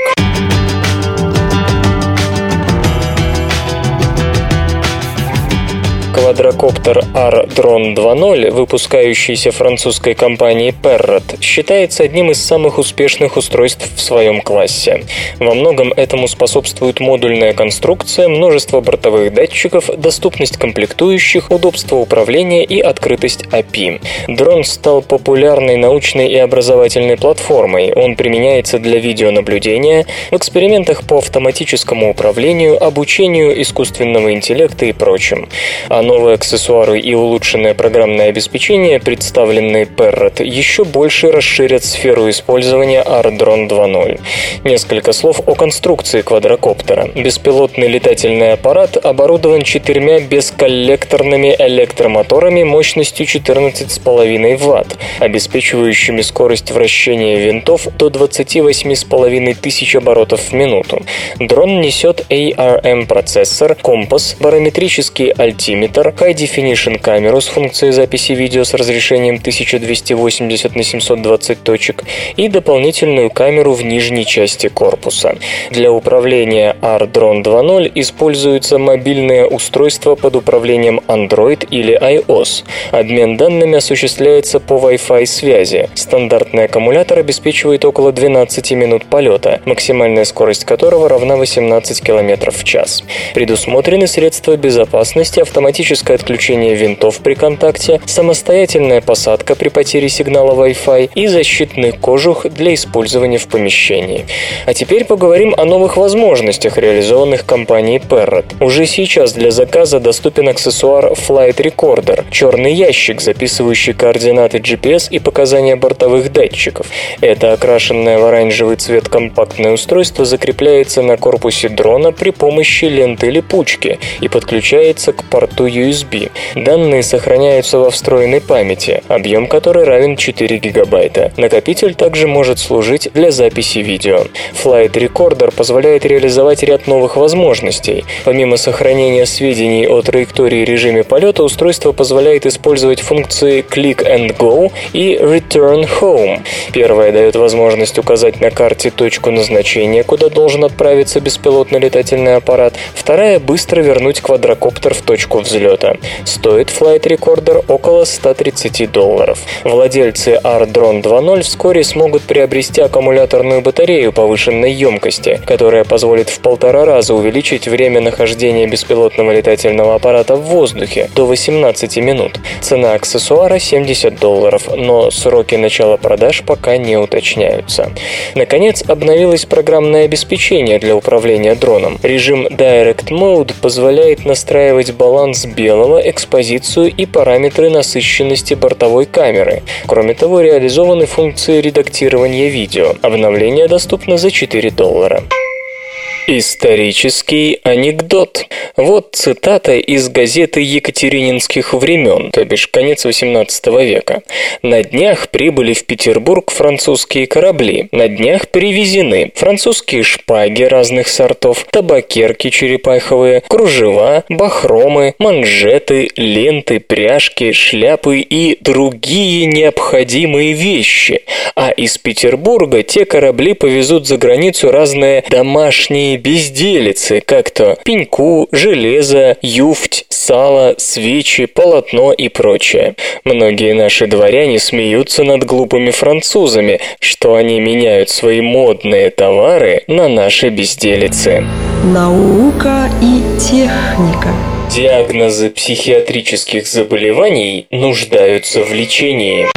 Квадрокоптер R-Drone 2.0, выпускающийся французской компанией Perrot, считается одним из самых успешных устройств в своем классе. Во многом этому способствует модульная конструкция, множество бортовых датчиков, доступность комплектующих, удобство управления и открытость API. Дрон стал популярной научной и образовательной платформой. Он применяется для видеонаблюдения, в экспериментах по автоматическому управлению, обучению искусственного интеллекта и прочим. А новые аксессуары и улучшенное программное обеспечение, представленные Parrot, еще больше расширят сферу использования ARDRON 2.0. Несколько слов о конструкции квадрокоптера. Беспилотный летательный аппарат оборудован четырьмя бесколлекторными электромоторами мощностью 14,5 Вт, обеспечивающими скорость вращения винтов до 28,5 тысяч оборотов в минуту. Дрон несет ARM-процессор, компас, барометрический альтиметр, High Definition камеру с функцией записи видео с разрешением 1280 на 720 точек и дополнительную камеру в нижней части корпуса. Для управления R-Drone 2.0 используется мобильное устройство под управлением Android или iOS. Обмен данными осуществляется по Wi-Fi связи. Стандартный аккумулятор обеспечивает около 12 минут полета, максимальная скорость которого равна 18 км в час. Предусмотрены средства безопасности, автоматическое отключение винтов при контакте, самостоятельная посадка при потере сигнала Wi-Fi и защитный кожух для использования в помещении. А теперь поговорим о новых возможностях, реализованных компанией Parrot. Уже сейчас для заказа доступен аксессуар Flight Recorder – черный ящик, записывающий координаты GPS и показания бортовых датчиков. Это окрашенное в оранжевый цвет компактное устройство закрепляется на корпусе дрона при помощи ленты липучки и подключается к порту USB. Данные сохраняются во встроенной памяти, объем которой равен 4 гигабайта. Накопитель также может служить для записи видео. Flight Recorder позволяет реализовать ряд новых возможностей. Помимо сохранения сведений о траектории и режиме полета, устройство позволяет использовать функции Click and Go и Return Home. Первая дает возможность указать на карте точку назначения, куда должен отправиться беспилотный летательный аппарат. Вторая – быстро вернуть квадрокоптер в точку взлета. Стоит Flight Recorder около 130 долларов. Владельцы R-Drone 2.0 вскоре смогут приобрести аккумуляторную батарею повышенной емкости, которая позволит в полтора раза увеличить время нахождения беспилотного летательного аппарата в воздухе до 18 минут. Цена аксессуара 70 долларов, но сроки начала продаж пока не уточняются. Наконец, обновилось программное обеспечение для управления дроном. Режим Direct Mode позволяет настраивать баланс белого, экспозицию и параметры насыщенности бортовой камеры. Кроме того, реализованы функции редактирования видео. Обновление доступно за 4 доллара. Исторический анекдот. Вот цитата из газеты Екатерининских времен, то бишь конец XVIII века. На днях прибыли в Петербург французские корабли. На днях привезены французские шпаги разных сортов, табакерки черепаховые, кружева, бахромы, манжеты, ленты, пряжки, шляпы и другие необходимые вещи. А из Петербурга те корабли повезут за границу разные домашние безделицы, как то пеньку, железо, юфть, сало, свечи, полотно и прочее. Многие наши дворяне смеются над глупыми французами, что они меняют свои модные товары на наши безделицы. Наука и техника. Диагнозы психиатрических заболеваний нуждаются в лечении.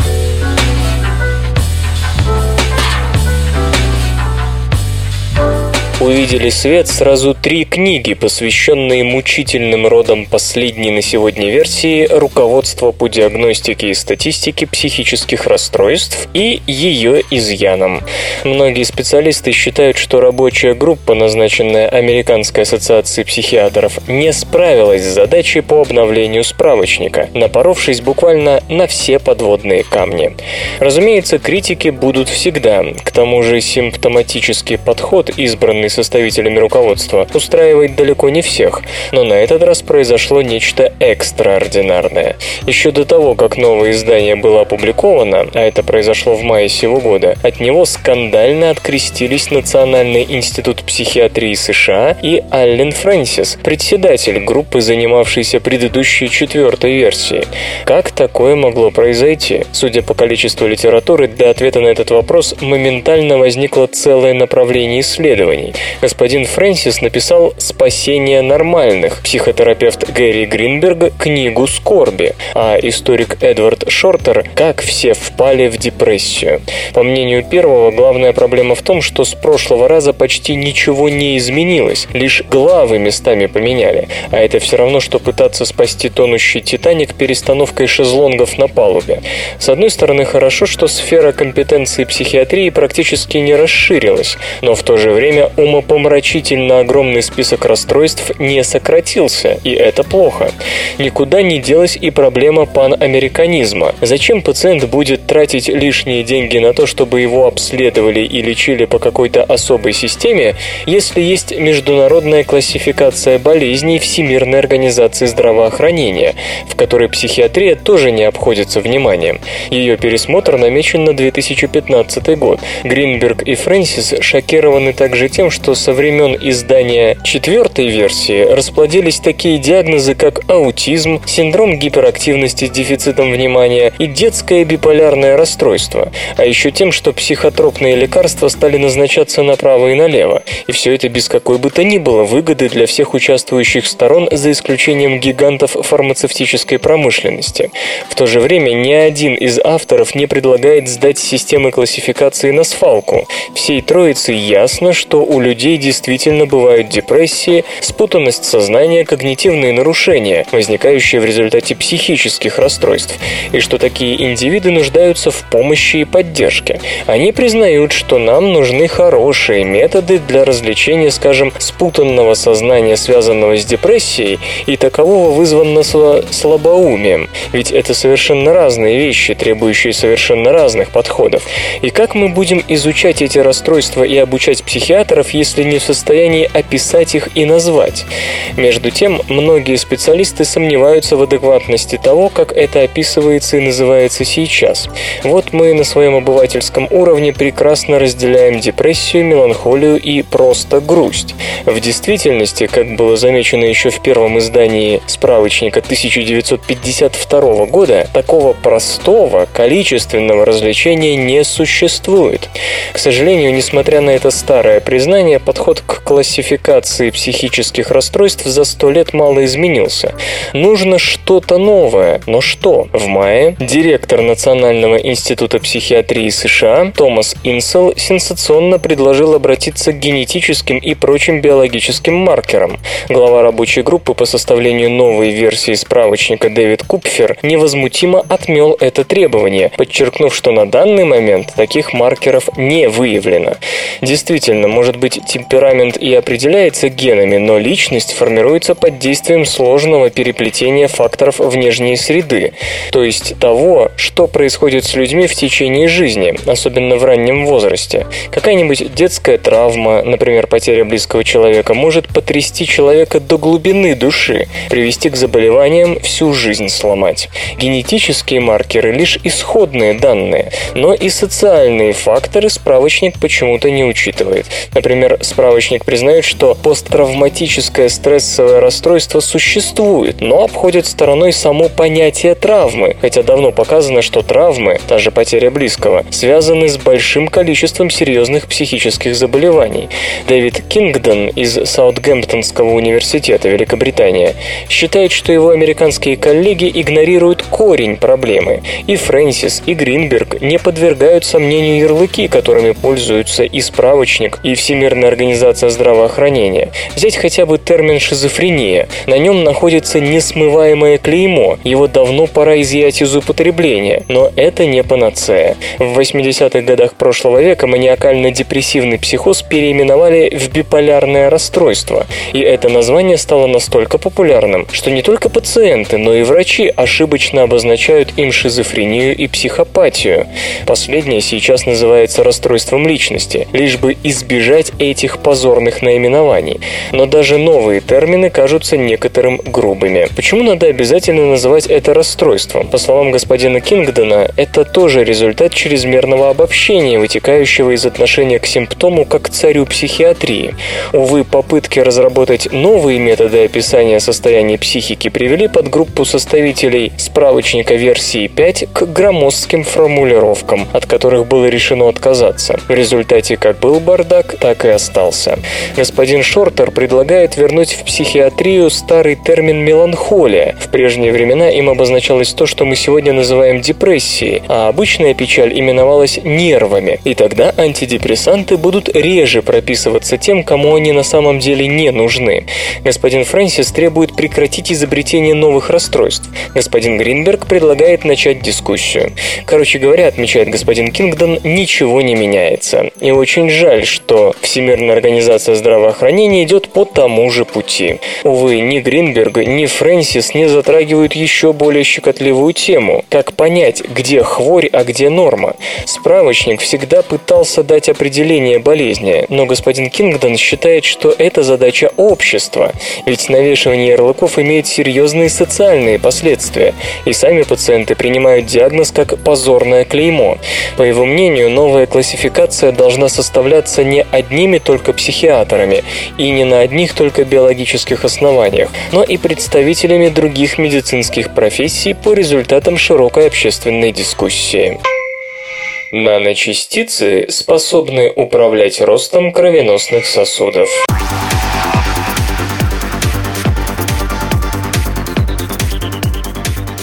Увидели свет сразу три книги, посвященные мучительным родам последней на сегодня версии руководства по диагностике и статистике психических расстройств и ее изъянам. Многие специалисты считают, что рабочая группа, назначенная Американской ассоциацией психиатров, не справилась с задачей по обновлению справочника, напоровшись буквально на все подводные камни. Разумеется, критики будут всегда. К тому же симптоматический подход, избранный составителями руководства, устраивает далеко не всех, но на этот раз произошло нечто экстраординарное. Еще до того, как новое издание было опубликовано, а это произошло в мае сего года, от него скандально открестились Национальный институт психиатрии США и Аллен Фрэнсис, председатель группы, занимавшейся предыдущей четвертой версией. Как такое могло произойти? Судя по количеству литературы, для ответа на этот вопрос моментально возникло целое направление исследований. Господин Фрэнсис написал «Спасение нормальных», психотерапевт Гэри Гринберг – книгу «Скорби», а историк Эдвард Шортер «Как все впали в депрессию». По мнению первого, главная проблема в том, что с прошлого раза почти ничего не изменилось, лишь главы местами поменяли, а это все равно, что пытаться спасти тонущий «Титаник» перестановкой шезлонгов на палубе. С одной стороны, хорошо, что сфера компетенции психиатрии практически не расширилась, но в то же время умопомрачительно огромный список расстройств не сократился, и это плохо. Никуда не делась и проблема панамериканизма. Зачем пациент будет тратить лишние деньги на то, чтобы его обследовали и лечили по какой-то особой системе, если есть международная классификация болезней Всемирной организации здравоохранения, в которой психиатрия тоже не обходится вниманием. Ее пересмотр намечен на 2015 год. Гринберг и Фрэнсис шокированы также тем, что со времен издания четвертой версии расплодились такие диагнозы, как аутизм, синдром гиперактивности с дефицитом внимания и детское биполярное расстройство, а еще тем, что психотропные лекарства стали назначаться направо и налево, и все это без какой бы то ни было выгоды для всех участвующих сторон, за исключением гигантов фармацевтической промышленности. В то же время ни один из авторов не предлагает сдать системы классификации на свалку. Всей троице ясно, что у людей действительно бывают депрессии, спутанность сознания, когнитивные нарушения, возникающие в результате психических расстройств, и что такие индивиды нуждаются в помощи и поддержке. Они признают, что нам нужны хорошие методы для развлечения, скажем, спутанного сознания, связанного с депрессией, и такового вызванного слабоумием. Ведь это совершенно разные вещи, требующие совершенно разных подходов. И как мы будем изучать эти расстройства и обучать психиатров, если не в состоянии описать их и назвать? Между тем, многие специалисты сомневаются в адекватности того, как это описывается и называется сейчас. Вот мы на своем обывательском уровне прекрасно разделяем депрессию, меланхолию и просто грусть. В действительности, как было замечено еще в первом издании справочника 1952 года, такого простого количественного развлечения не существует. К сожалению, несмотря на это старое признание, подход к классификации психических расстройств за сто лет мало изменился. Нужно что-то новое, но что? В мае директор Национального института психиатрии США Томас Инсел сенсационно предложил обратиться к генетическим и прочим биологическим маркерам. Глава рабочей группы по составлению новой версии справочника Дэвид Купфер невозмутимо отмел это требование, подчеркнув, что на данный момент таких маркеров не выявлено. Действительно, может быть, темперамент и определяется генами, но личность формируется под действием сложного переплетения факторов внешней среды, то есть того, что происходит с людьми в течение жизни, особенно в раннем возрасте. Какая-нибудь детская травма, например, потеря близкого человека, может потрясти человека до глубины души, привести к заболеваниям, всю жизнь сломать. Генетические маркеры – лишь исходные данные, но и социальные факторы справочник почему-то не учитывает. Например, справочник признает, что посттравматическое стрессовое расстройство существует, но обходит стороной само понятие травмы, хотя давно показано, что травмы, та же потеря близкого, связаны с большим количеством серьезных психических заболеваний. Дэвид Кингдон из Саутгемптонского университета Великобритания считает, что его американские коллеги игнорируют корень проблемы. И Фрэнсис, и Гринберг не подвергают сомнению ярлыки, которыми пользуются и справочник, и Всемирная организация здравоохранения. Взять хотя бы термин «шизофрения». На нем находится несмываемое клеймо. Его давно пора изъять из употребления. Но это не панацея. В 80-х годах прошлого века маниакально-депрессивный психоз переименовали в биполярное расстройство. И это название стало настолько популярным, что не только пациенты, но и врачи ошибочно обозначают им шизофрению и психопатию. Последнее сейчас называется расстройством личности, лишь бы избежать от этих позорных наименований. Но даже новые термины кажутся некоторым грубыми. Почему надо обязательно называть это расстройством? По словам господина Кингдона, это тоже результат чрезмерного обобщения, вытекающего из отношения к симптому как к царю психиатрии. Увы, попытки разработать новые методы описания состояния психики привели подгруппу составителей справочника версии 5 к громоздким формулировкам, от которых было решено отказаться. В результате как был бардак, так и остался. Господин Шортер предлагает вернуть в психиатрию старый термин «меланхолия». В прежние времена им обозначалось то, что мы сегодня называем депрессией, а обычная печаль именовалась нервами. И тогда антидепрессанты будут реже прописываться тем, кому они на самом деле не нужны. Господин Фрэнсис требует прекратить изобретение новых расстройств. Господин Гринберг предлагает начать дискуссию. Короче говоря, отмечает господин Кингдон, ничего не меняется. И очень жаль, что Всемирная организация здравоохранения идет по тому же пути. Увы, ни Гринберг, ни Фрэнсис не затрагивают еще более щекотливую тему. Как понять, где хворь, а где норма? Справочник всегда пытался дать определение болезни, но господин Кингдон считает, что это задача общества, ведь навешивание ярлыков имеет серьезные социальные последствия, и сами пациенты принимают диагноз как позорное клеймо. По его мнению, новая классификация должна составляться не одними только психиатрами и не на одних только биологических основаниях, но и представителями других медицинских профессий по результатам широкой общественной дискуссии. Наночастицы способны управлять ростом кровеносных сосудов.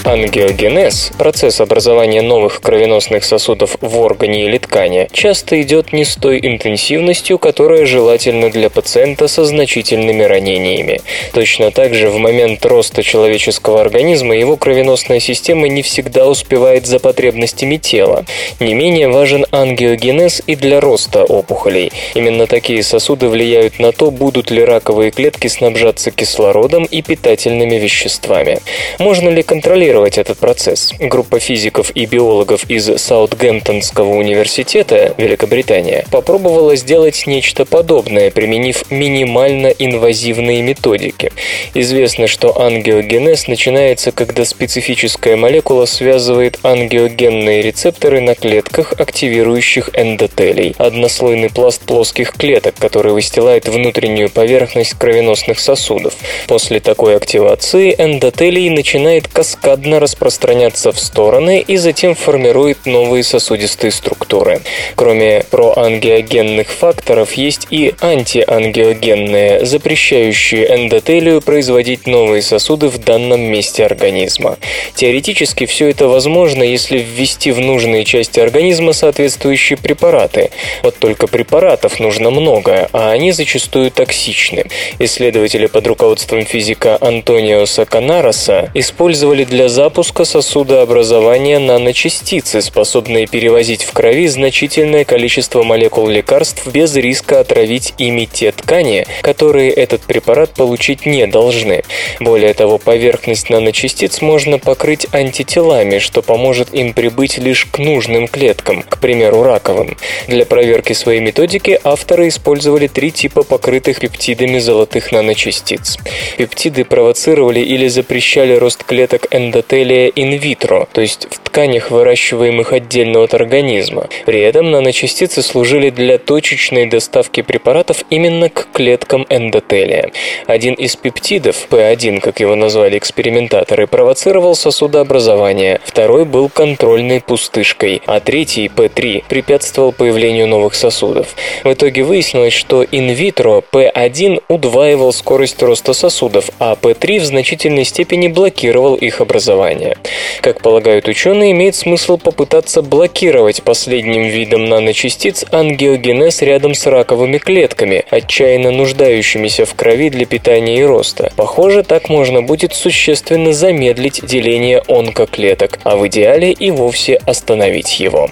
Ангиогенез, процесс образования новых кровеносных сосудов в органе или ткани, часто идет не с той интенсивностью, которая желательна для пациента со значительными ранениями. Точно так же в момент роста человеческого организма его кровеносная система не всегда успевает за потребностями тела. Не менее важен ангиогенез и для роста опухолей. Именно такие сосуды влияют на то, будут ли раковые клетки снабжаться кислородом и питательными веществами. Можно ли контролировать контролировать этот процесс. Группа физиков и биологов из Саутгемптонского университета, Великобритания, попробовала сделать нечто подобное, применив минимально инвазивные методики. Известно, что ангиогенез начинается, когда специфическая молекула связывает ангиогенные рецепторы на клетках, активирующих эндотелий, однослойный пласт плоских клеток, который выстилает внутреннюю поверхность кровеносных сосудов. После такой активации эндотелий начинает каскадно медленно распространяться в стороны и затем формирует новые сосудистые структуры. Кроме проангиогенных факторов, есть и антиангиогенные, запрещающие эндотелию производить новые сосуды в данном месте организма. Теоретически все это возможно, если ввести в нужные части организма соответствующие препараты. Вот только препаратов нужно много, а они зачастую токсичны. Исследователи под руководством физика Антониоса Канароса использовали для запуска сосудообразования наночастицы, способные перевозить в крови значительное количество молекул лекарств без риска отравить ими те ткани, которые этот препарат получить не должны. Более того, поверхность наночастиц можно покрыть антителами, что поможет им прибыть лишь к нужным клеткам, к примеру, раковым. Для проверки своей методики авторы использовали три типа покрытых пептидами золотых наночастиц. Пептиды провоцировали или запрещали рост клеток эндотелия эндотелия инвитро, то есть в тканях, выращиваемых отдельно от организма. При этом наночастицы служили для точечной доставки препаратов именно к клеткам эндотелия. Один из пептидов, P1, как его назвали экспериментаторы, провоцировал сосудообразование, второй был контрольной пустышкой, а третий, P3, препятствовал появлению новых сосудов. В итоге выяснилось, что инвитро P1 удваивал скорость роста сосудов, а P3 в значительной степени блокировал их образование образования. Как полагают ученые, имеет смысл попытаться блокировать последним видом наночастиц ангиогенез рядом с раковыми клетками, отчаянно нуждающимися в крови для питания и роста. Похоже, так можно будет существенно замедлить деление онкоклеток, а в идеале и вовсе остановить его.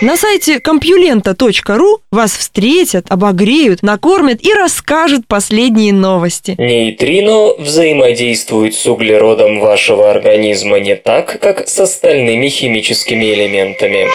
На сайте компьюлента.ру вас встретят, обогреют, накормят и расскажут последние новости. Нейтрино взаимодействует с углеродом вашего организма не так, как с остальными химическими элементами.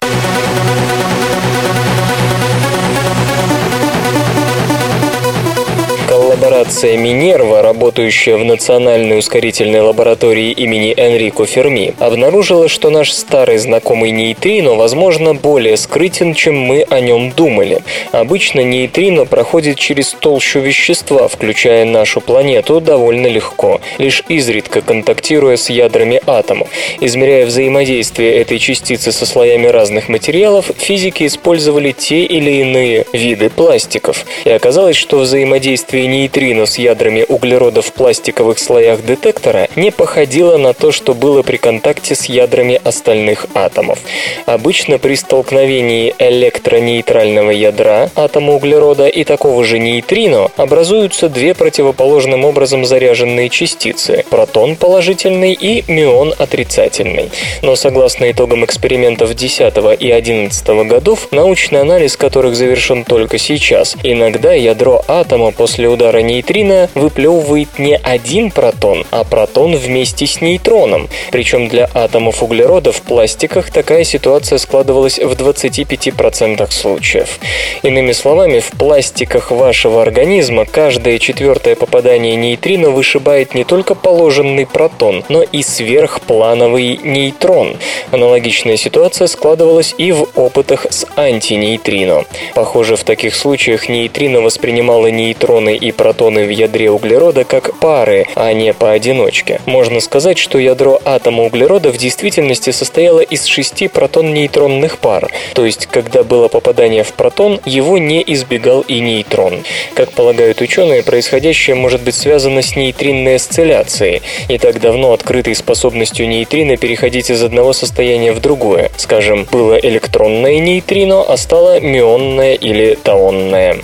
Коллаборация Минерва, работающая в Национальной ускорительной лаборатории имени Энрико Ферми, обнаружила, что наш старый знакомый нейтрино, возможно, более скрытен, чем мы о нем думали. Обычно нейтрино проходит через толщу вещества, включая нашу планету, довольно легко, лишь изредка контактируя с ядрами атомов. Измеряя взаимодействие этой частицы со слоями разных материалов, физики использовали те или иные виды пластиков. И оказалось, что взаимодействие нейтрино с ядрами углерода в пластиковых слоях детектора не походило на то, что было при контакте с ядрами остальных атомов. Обычно при столкновении электронейтрального ядра атома углерода и такого же нейтрино образуются две противоположным образом заряженные частицы – протон положительный и мион отрицательный. Но согласно итогам экспериментов 10 и 11 годов, научный анализ которых завершен только сейчас, иногда ядро атома после удара нейтрино выплевывает не один протон, а протон вместе с нейтроном. Причем для атомов углерода в пластиках такая ситуация складывалась в 25% случаев. Иными словами, в пластиках вашего организма каждое четвертое попадание нейтрино вышибает не только положенный протон, но и сверхплановый нейтрон. Аналогичная ситуация складывалась и в опытах с антинейтрино. Похоже, в таких случаях нейтрино воспринимало нейтроны и протоны в ядре углерода как пары, а не поодиночке. Можно сказать, что ядро атома углерода в действительности состояло из шести протон-нейтронных пар, то есть, когда было попадание в протон, его не избегал и нейтрон. Как полагают ученые, происходящее может быть связано с нейтринной осцилляцией и так давно открытой способностью нейтрино переходить из одного состояния в другое. Скажем, было электронное нейтрино, а стало мионное или таонное.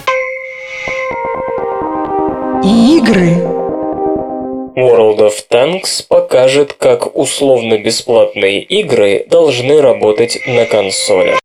Игры. World of Tanks покажет, как условно-бесплатные игры должны работать на консолях.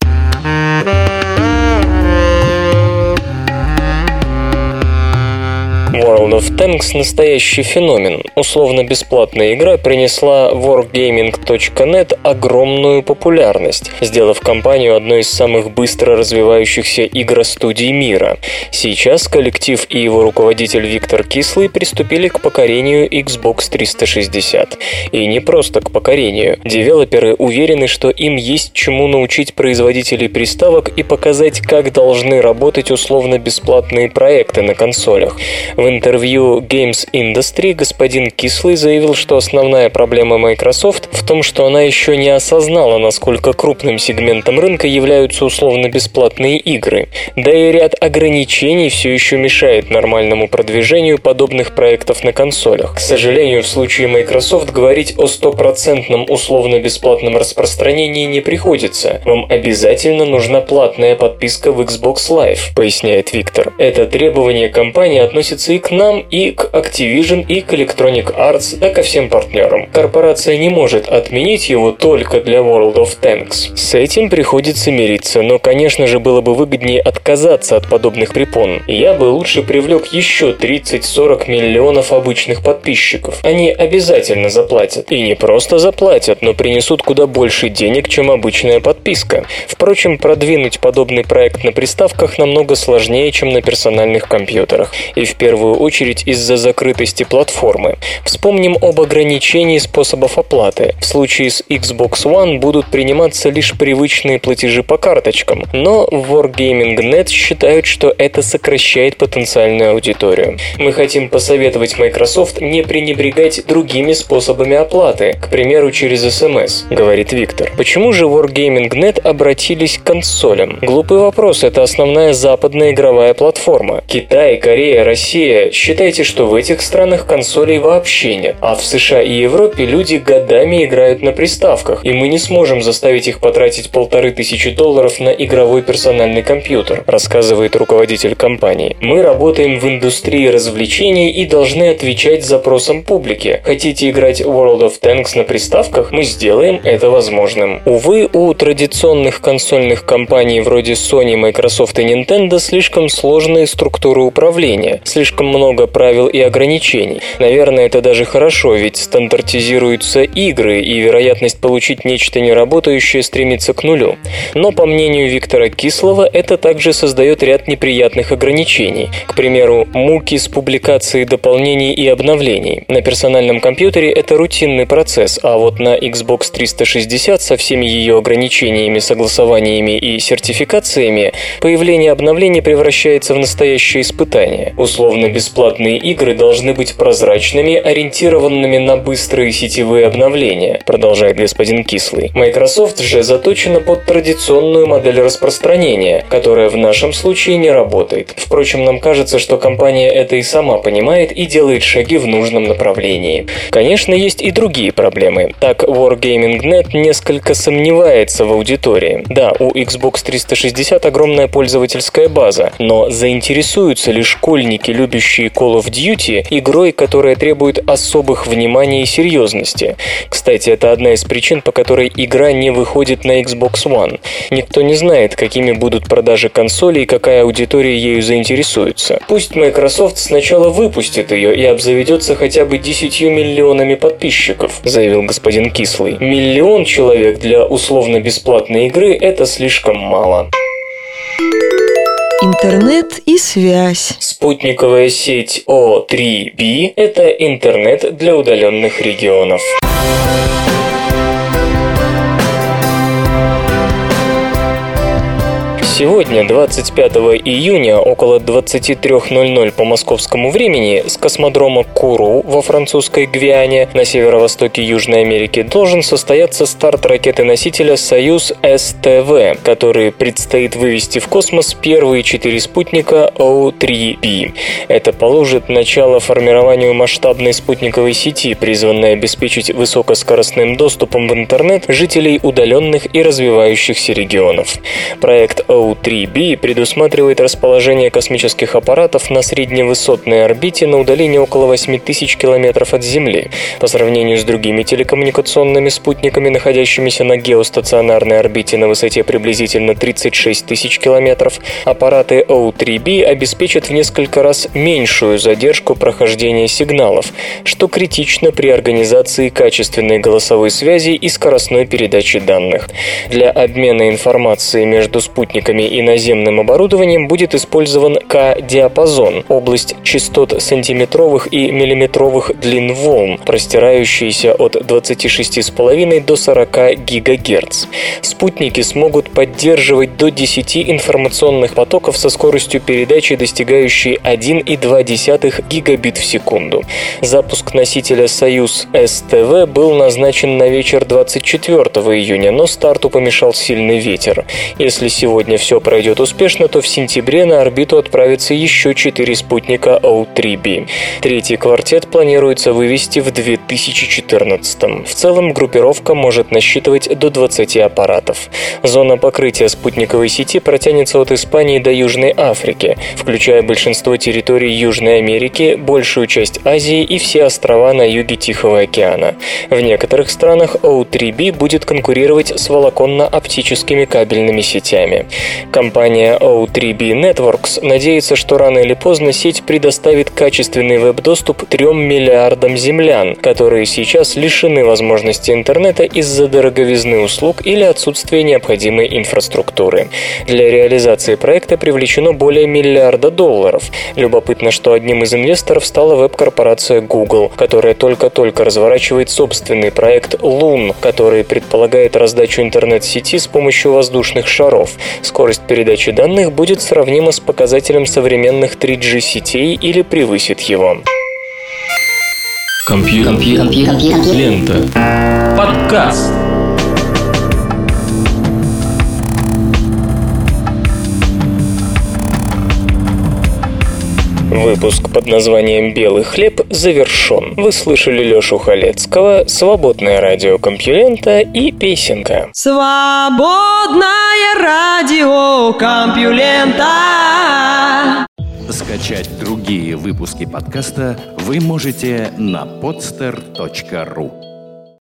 World of Tanks – настоящий феномен. Условно-бесплатная игра принесла wargaming.net огромную популярность, сделав компанию одной из самых быстро развивающихся игростудий мира. Сейчас коллектив и его руководитель Виктор Кислый приступили к покорению Xbox 360. И не просто к покорению. Девелоперы уверены, что им есть чему научить производителей приставок и показать, как должны работать условно-бесплатные проекты на консолях. В интервью Games Industry господин Кислый заявил, что основная проблема Microsoft в том, что она еще не осознала, насколько крупным сегментом рынка являются условно-бесплатные игры. Да и ряд ограничений все еще мешает нормальному продвижению подобных проектов на консолях. К сожалению, в случае Microsoft говорить о стопроцентном условно-бесплатном распространении не приходится. Вам обязательно нужна платная подписка в Xbox Live, поясняет Виктор. Это требование компании относится и к нам, и к Activision, и к Electronic Arts, да ко всем партнерам. Корпорация не может отменить его только для World of Tanks. С этим приходится мириться, но, конечно же, было бы выгоднее отказаться от подобных препон. Я бы лучше привлек еще 30-40 миллионов обычных подписчиков. Они обязательно заплатят. И не просто заплатят, но принесут куда больше денег, чем обычная подписка. Впрочем, продвинуть подобный проект на приставках намного сложнее, чем на персональных компьютерах. И в первую очередь из-за закрытости платформы. Вспомним об ограничении способов оплаты. В случае с Xbox One будут приниматься лишь привычные платежи по карточкам, но Wargaming.net считают, что это сокращает потенциальную аудиторию. Мы хотим посоветовать Microsoft не пренебрегать другими способами оплаты, к примеру, через SMS, говорит Виктор. Почему же Wargaming.net обратились к консолям? Глупый вопрос, это основная западная игровая платформа. Китай, Корея, Россия, считайте, что в этих странах консолей вообще нет, а в США и Европе люди годами играют на приставках, и мы не сможем заставить их потратить полторы тысячи долларов на игровой персональный компьютер, рассказывает руководитель компании. Мы работаем в индустрии развлечений и должны отвечать запросам публики. Хотите играть World of Tanks на приставках? Мы сделаем это возможным. Увы, у традиционных консольных компаний вроде Sony, Microsoft и Nintendo слишком сложные структуры управления, слишком слишком много правил и ограничений. Наверное, это даже хорошо, ведь стандартизируются игры, и вероятность получить нечто неработающее стремится к нулю. Но, по мнению Виктора Кислова, это также создает ряд неприятных ограничений. К примеру, муки с публикацией дополнений и обновлений. На персональном компьютере это рутинный процесс, а вот на Xbox 360 со всеми ее ограничениями, согласованиями и сертификациями появление обновлений превращается в настоящее испытание. Условно-бесплатные игры должны быть прозрачными, ориентированными на быстрые сетевые обновления, продолжает господин Кислый. Microsoft же заточена под традиционную модель распространения, которая в нашем случае не работает. Впрочем, нам кажется, что компания это и сама понимает и делает шаги в нужном направлении. Конечно, есть и другие проблемы. Так, Wargaming.net несколько сомневается в аудитории. Да, у Xbox 360 огромная пользовательская база, но заинтересуются ли школьники, любящие Call of Duty, игрой, которая требует особых внимания и серьезности? Кстати, это одна из причин, по которой игра не выходит на Xbox One. Никто не знает, какими будут продажи консолей и какая аудитория ею заинтересуется. Пусть Microsoft сначала выпустит ее и обзаведется хотя бы 10 миллионами подписчиков, заявил господин Кислый. Миллион человек для условно-бесплатной игры – это слишком мало. Интернет и связь. Спутниковая сеть О3B – это интернет для удаленных регионов. Сегодня, 25 июня, около 23.00 по московскому времени, с космодрома Куру во французской Гвиане на северо-востоке Южной Америки должен состояться старт ракеты-носителя «Союз СТВ», который предстоит вывести в космос первые четыре спутника O3B. Это положит начало формированию масштабной спутниковой сети, призванной обеспечить высокоскоростным доступом в интернет жителей удаленных и развивающихся регионов. Проект O3 U-3B предусматривает расположение космических аппаратов на средневысотной орбите на удалении около 8000 километров от Земли. По сравнению с другими телекоммуникационными спутниками, находящимися на геостационарной орбите на высоте приблизительно 36 тысяч километров, аппараты O3B обеспечат в несколько раз меньшую задержку прохождения сигналов, что критично при организации качественной голосовой связи и скоростной передачи данных. Для обмена информацией между спутниками спутниками и наземным оборудованием будет использован К-диапазон – область частот сантиметровых и миллиметровых длин волн, простирающиеся от 26,5 до 40 ГГц. Спутники смогут поддерживать до 10 информационных потоков со скоростью передачи, достигающей 1,2 гигабит в секунду. Запуск носителя «Союз СТВ» был назначен на вечер 24 июня, но старту помешал сильный ветер. Если сегодня все пройдет успешно, то в сентябре на орбиту отправится еще четыре спутника O3B. Третий квартет планируется вывести в 2014. В целом группировка может насчитывать до 20 аппаратов. Зона покрытия спутниковой сети протянется от Испании до Южной Африки, включая большинство территорий Южной Америки, большую часть Азии и все острова на юге Тихого океана. В некоторых странах O3B будет конкурировать с волоконно-оптическими кабельными сетями. Компания O3B Networks надеется, что рано или поздно сеть предоставит качественный веб-доступ 3 миллиардам землян, которые сейчас лишены возможности интернета из-за дороговизны услуг или отсутствия необходимой инфраструктуры. Для реализации проекта привлечено более миллиарда долларов. Любопытно, что одним из инвесторов стала веб-корпорация Google, которая только-только разворачивает собственный проект Loon, который предполагает раздачу интернет-сети с помощью воздушных шаров. Скорость скорость передачи данных будет сравнима с показателем современных 3G сетей или превысит его. Компьютер. Компьютер. Лента. Подкаст. Выпуск под названием «Белый хлеб» завершен. Вы слышали Лёшу Халецкого, «Свободное радио Компьюлента» и песенка. Свободное радио Компьюлента Скачать другие выпуски подкаста вы можете на podster.ru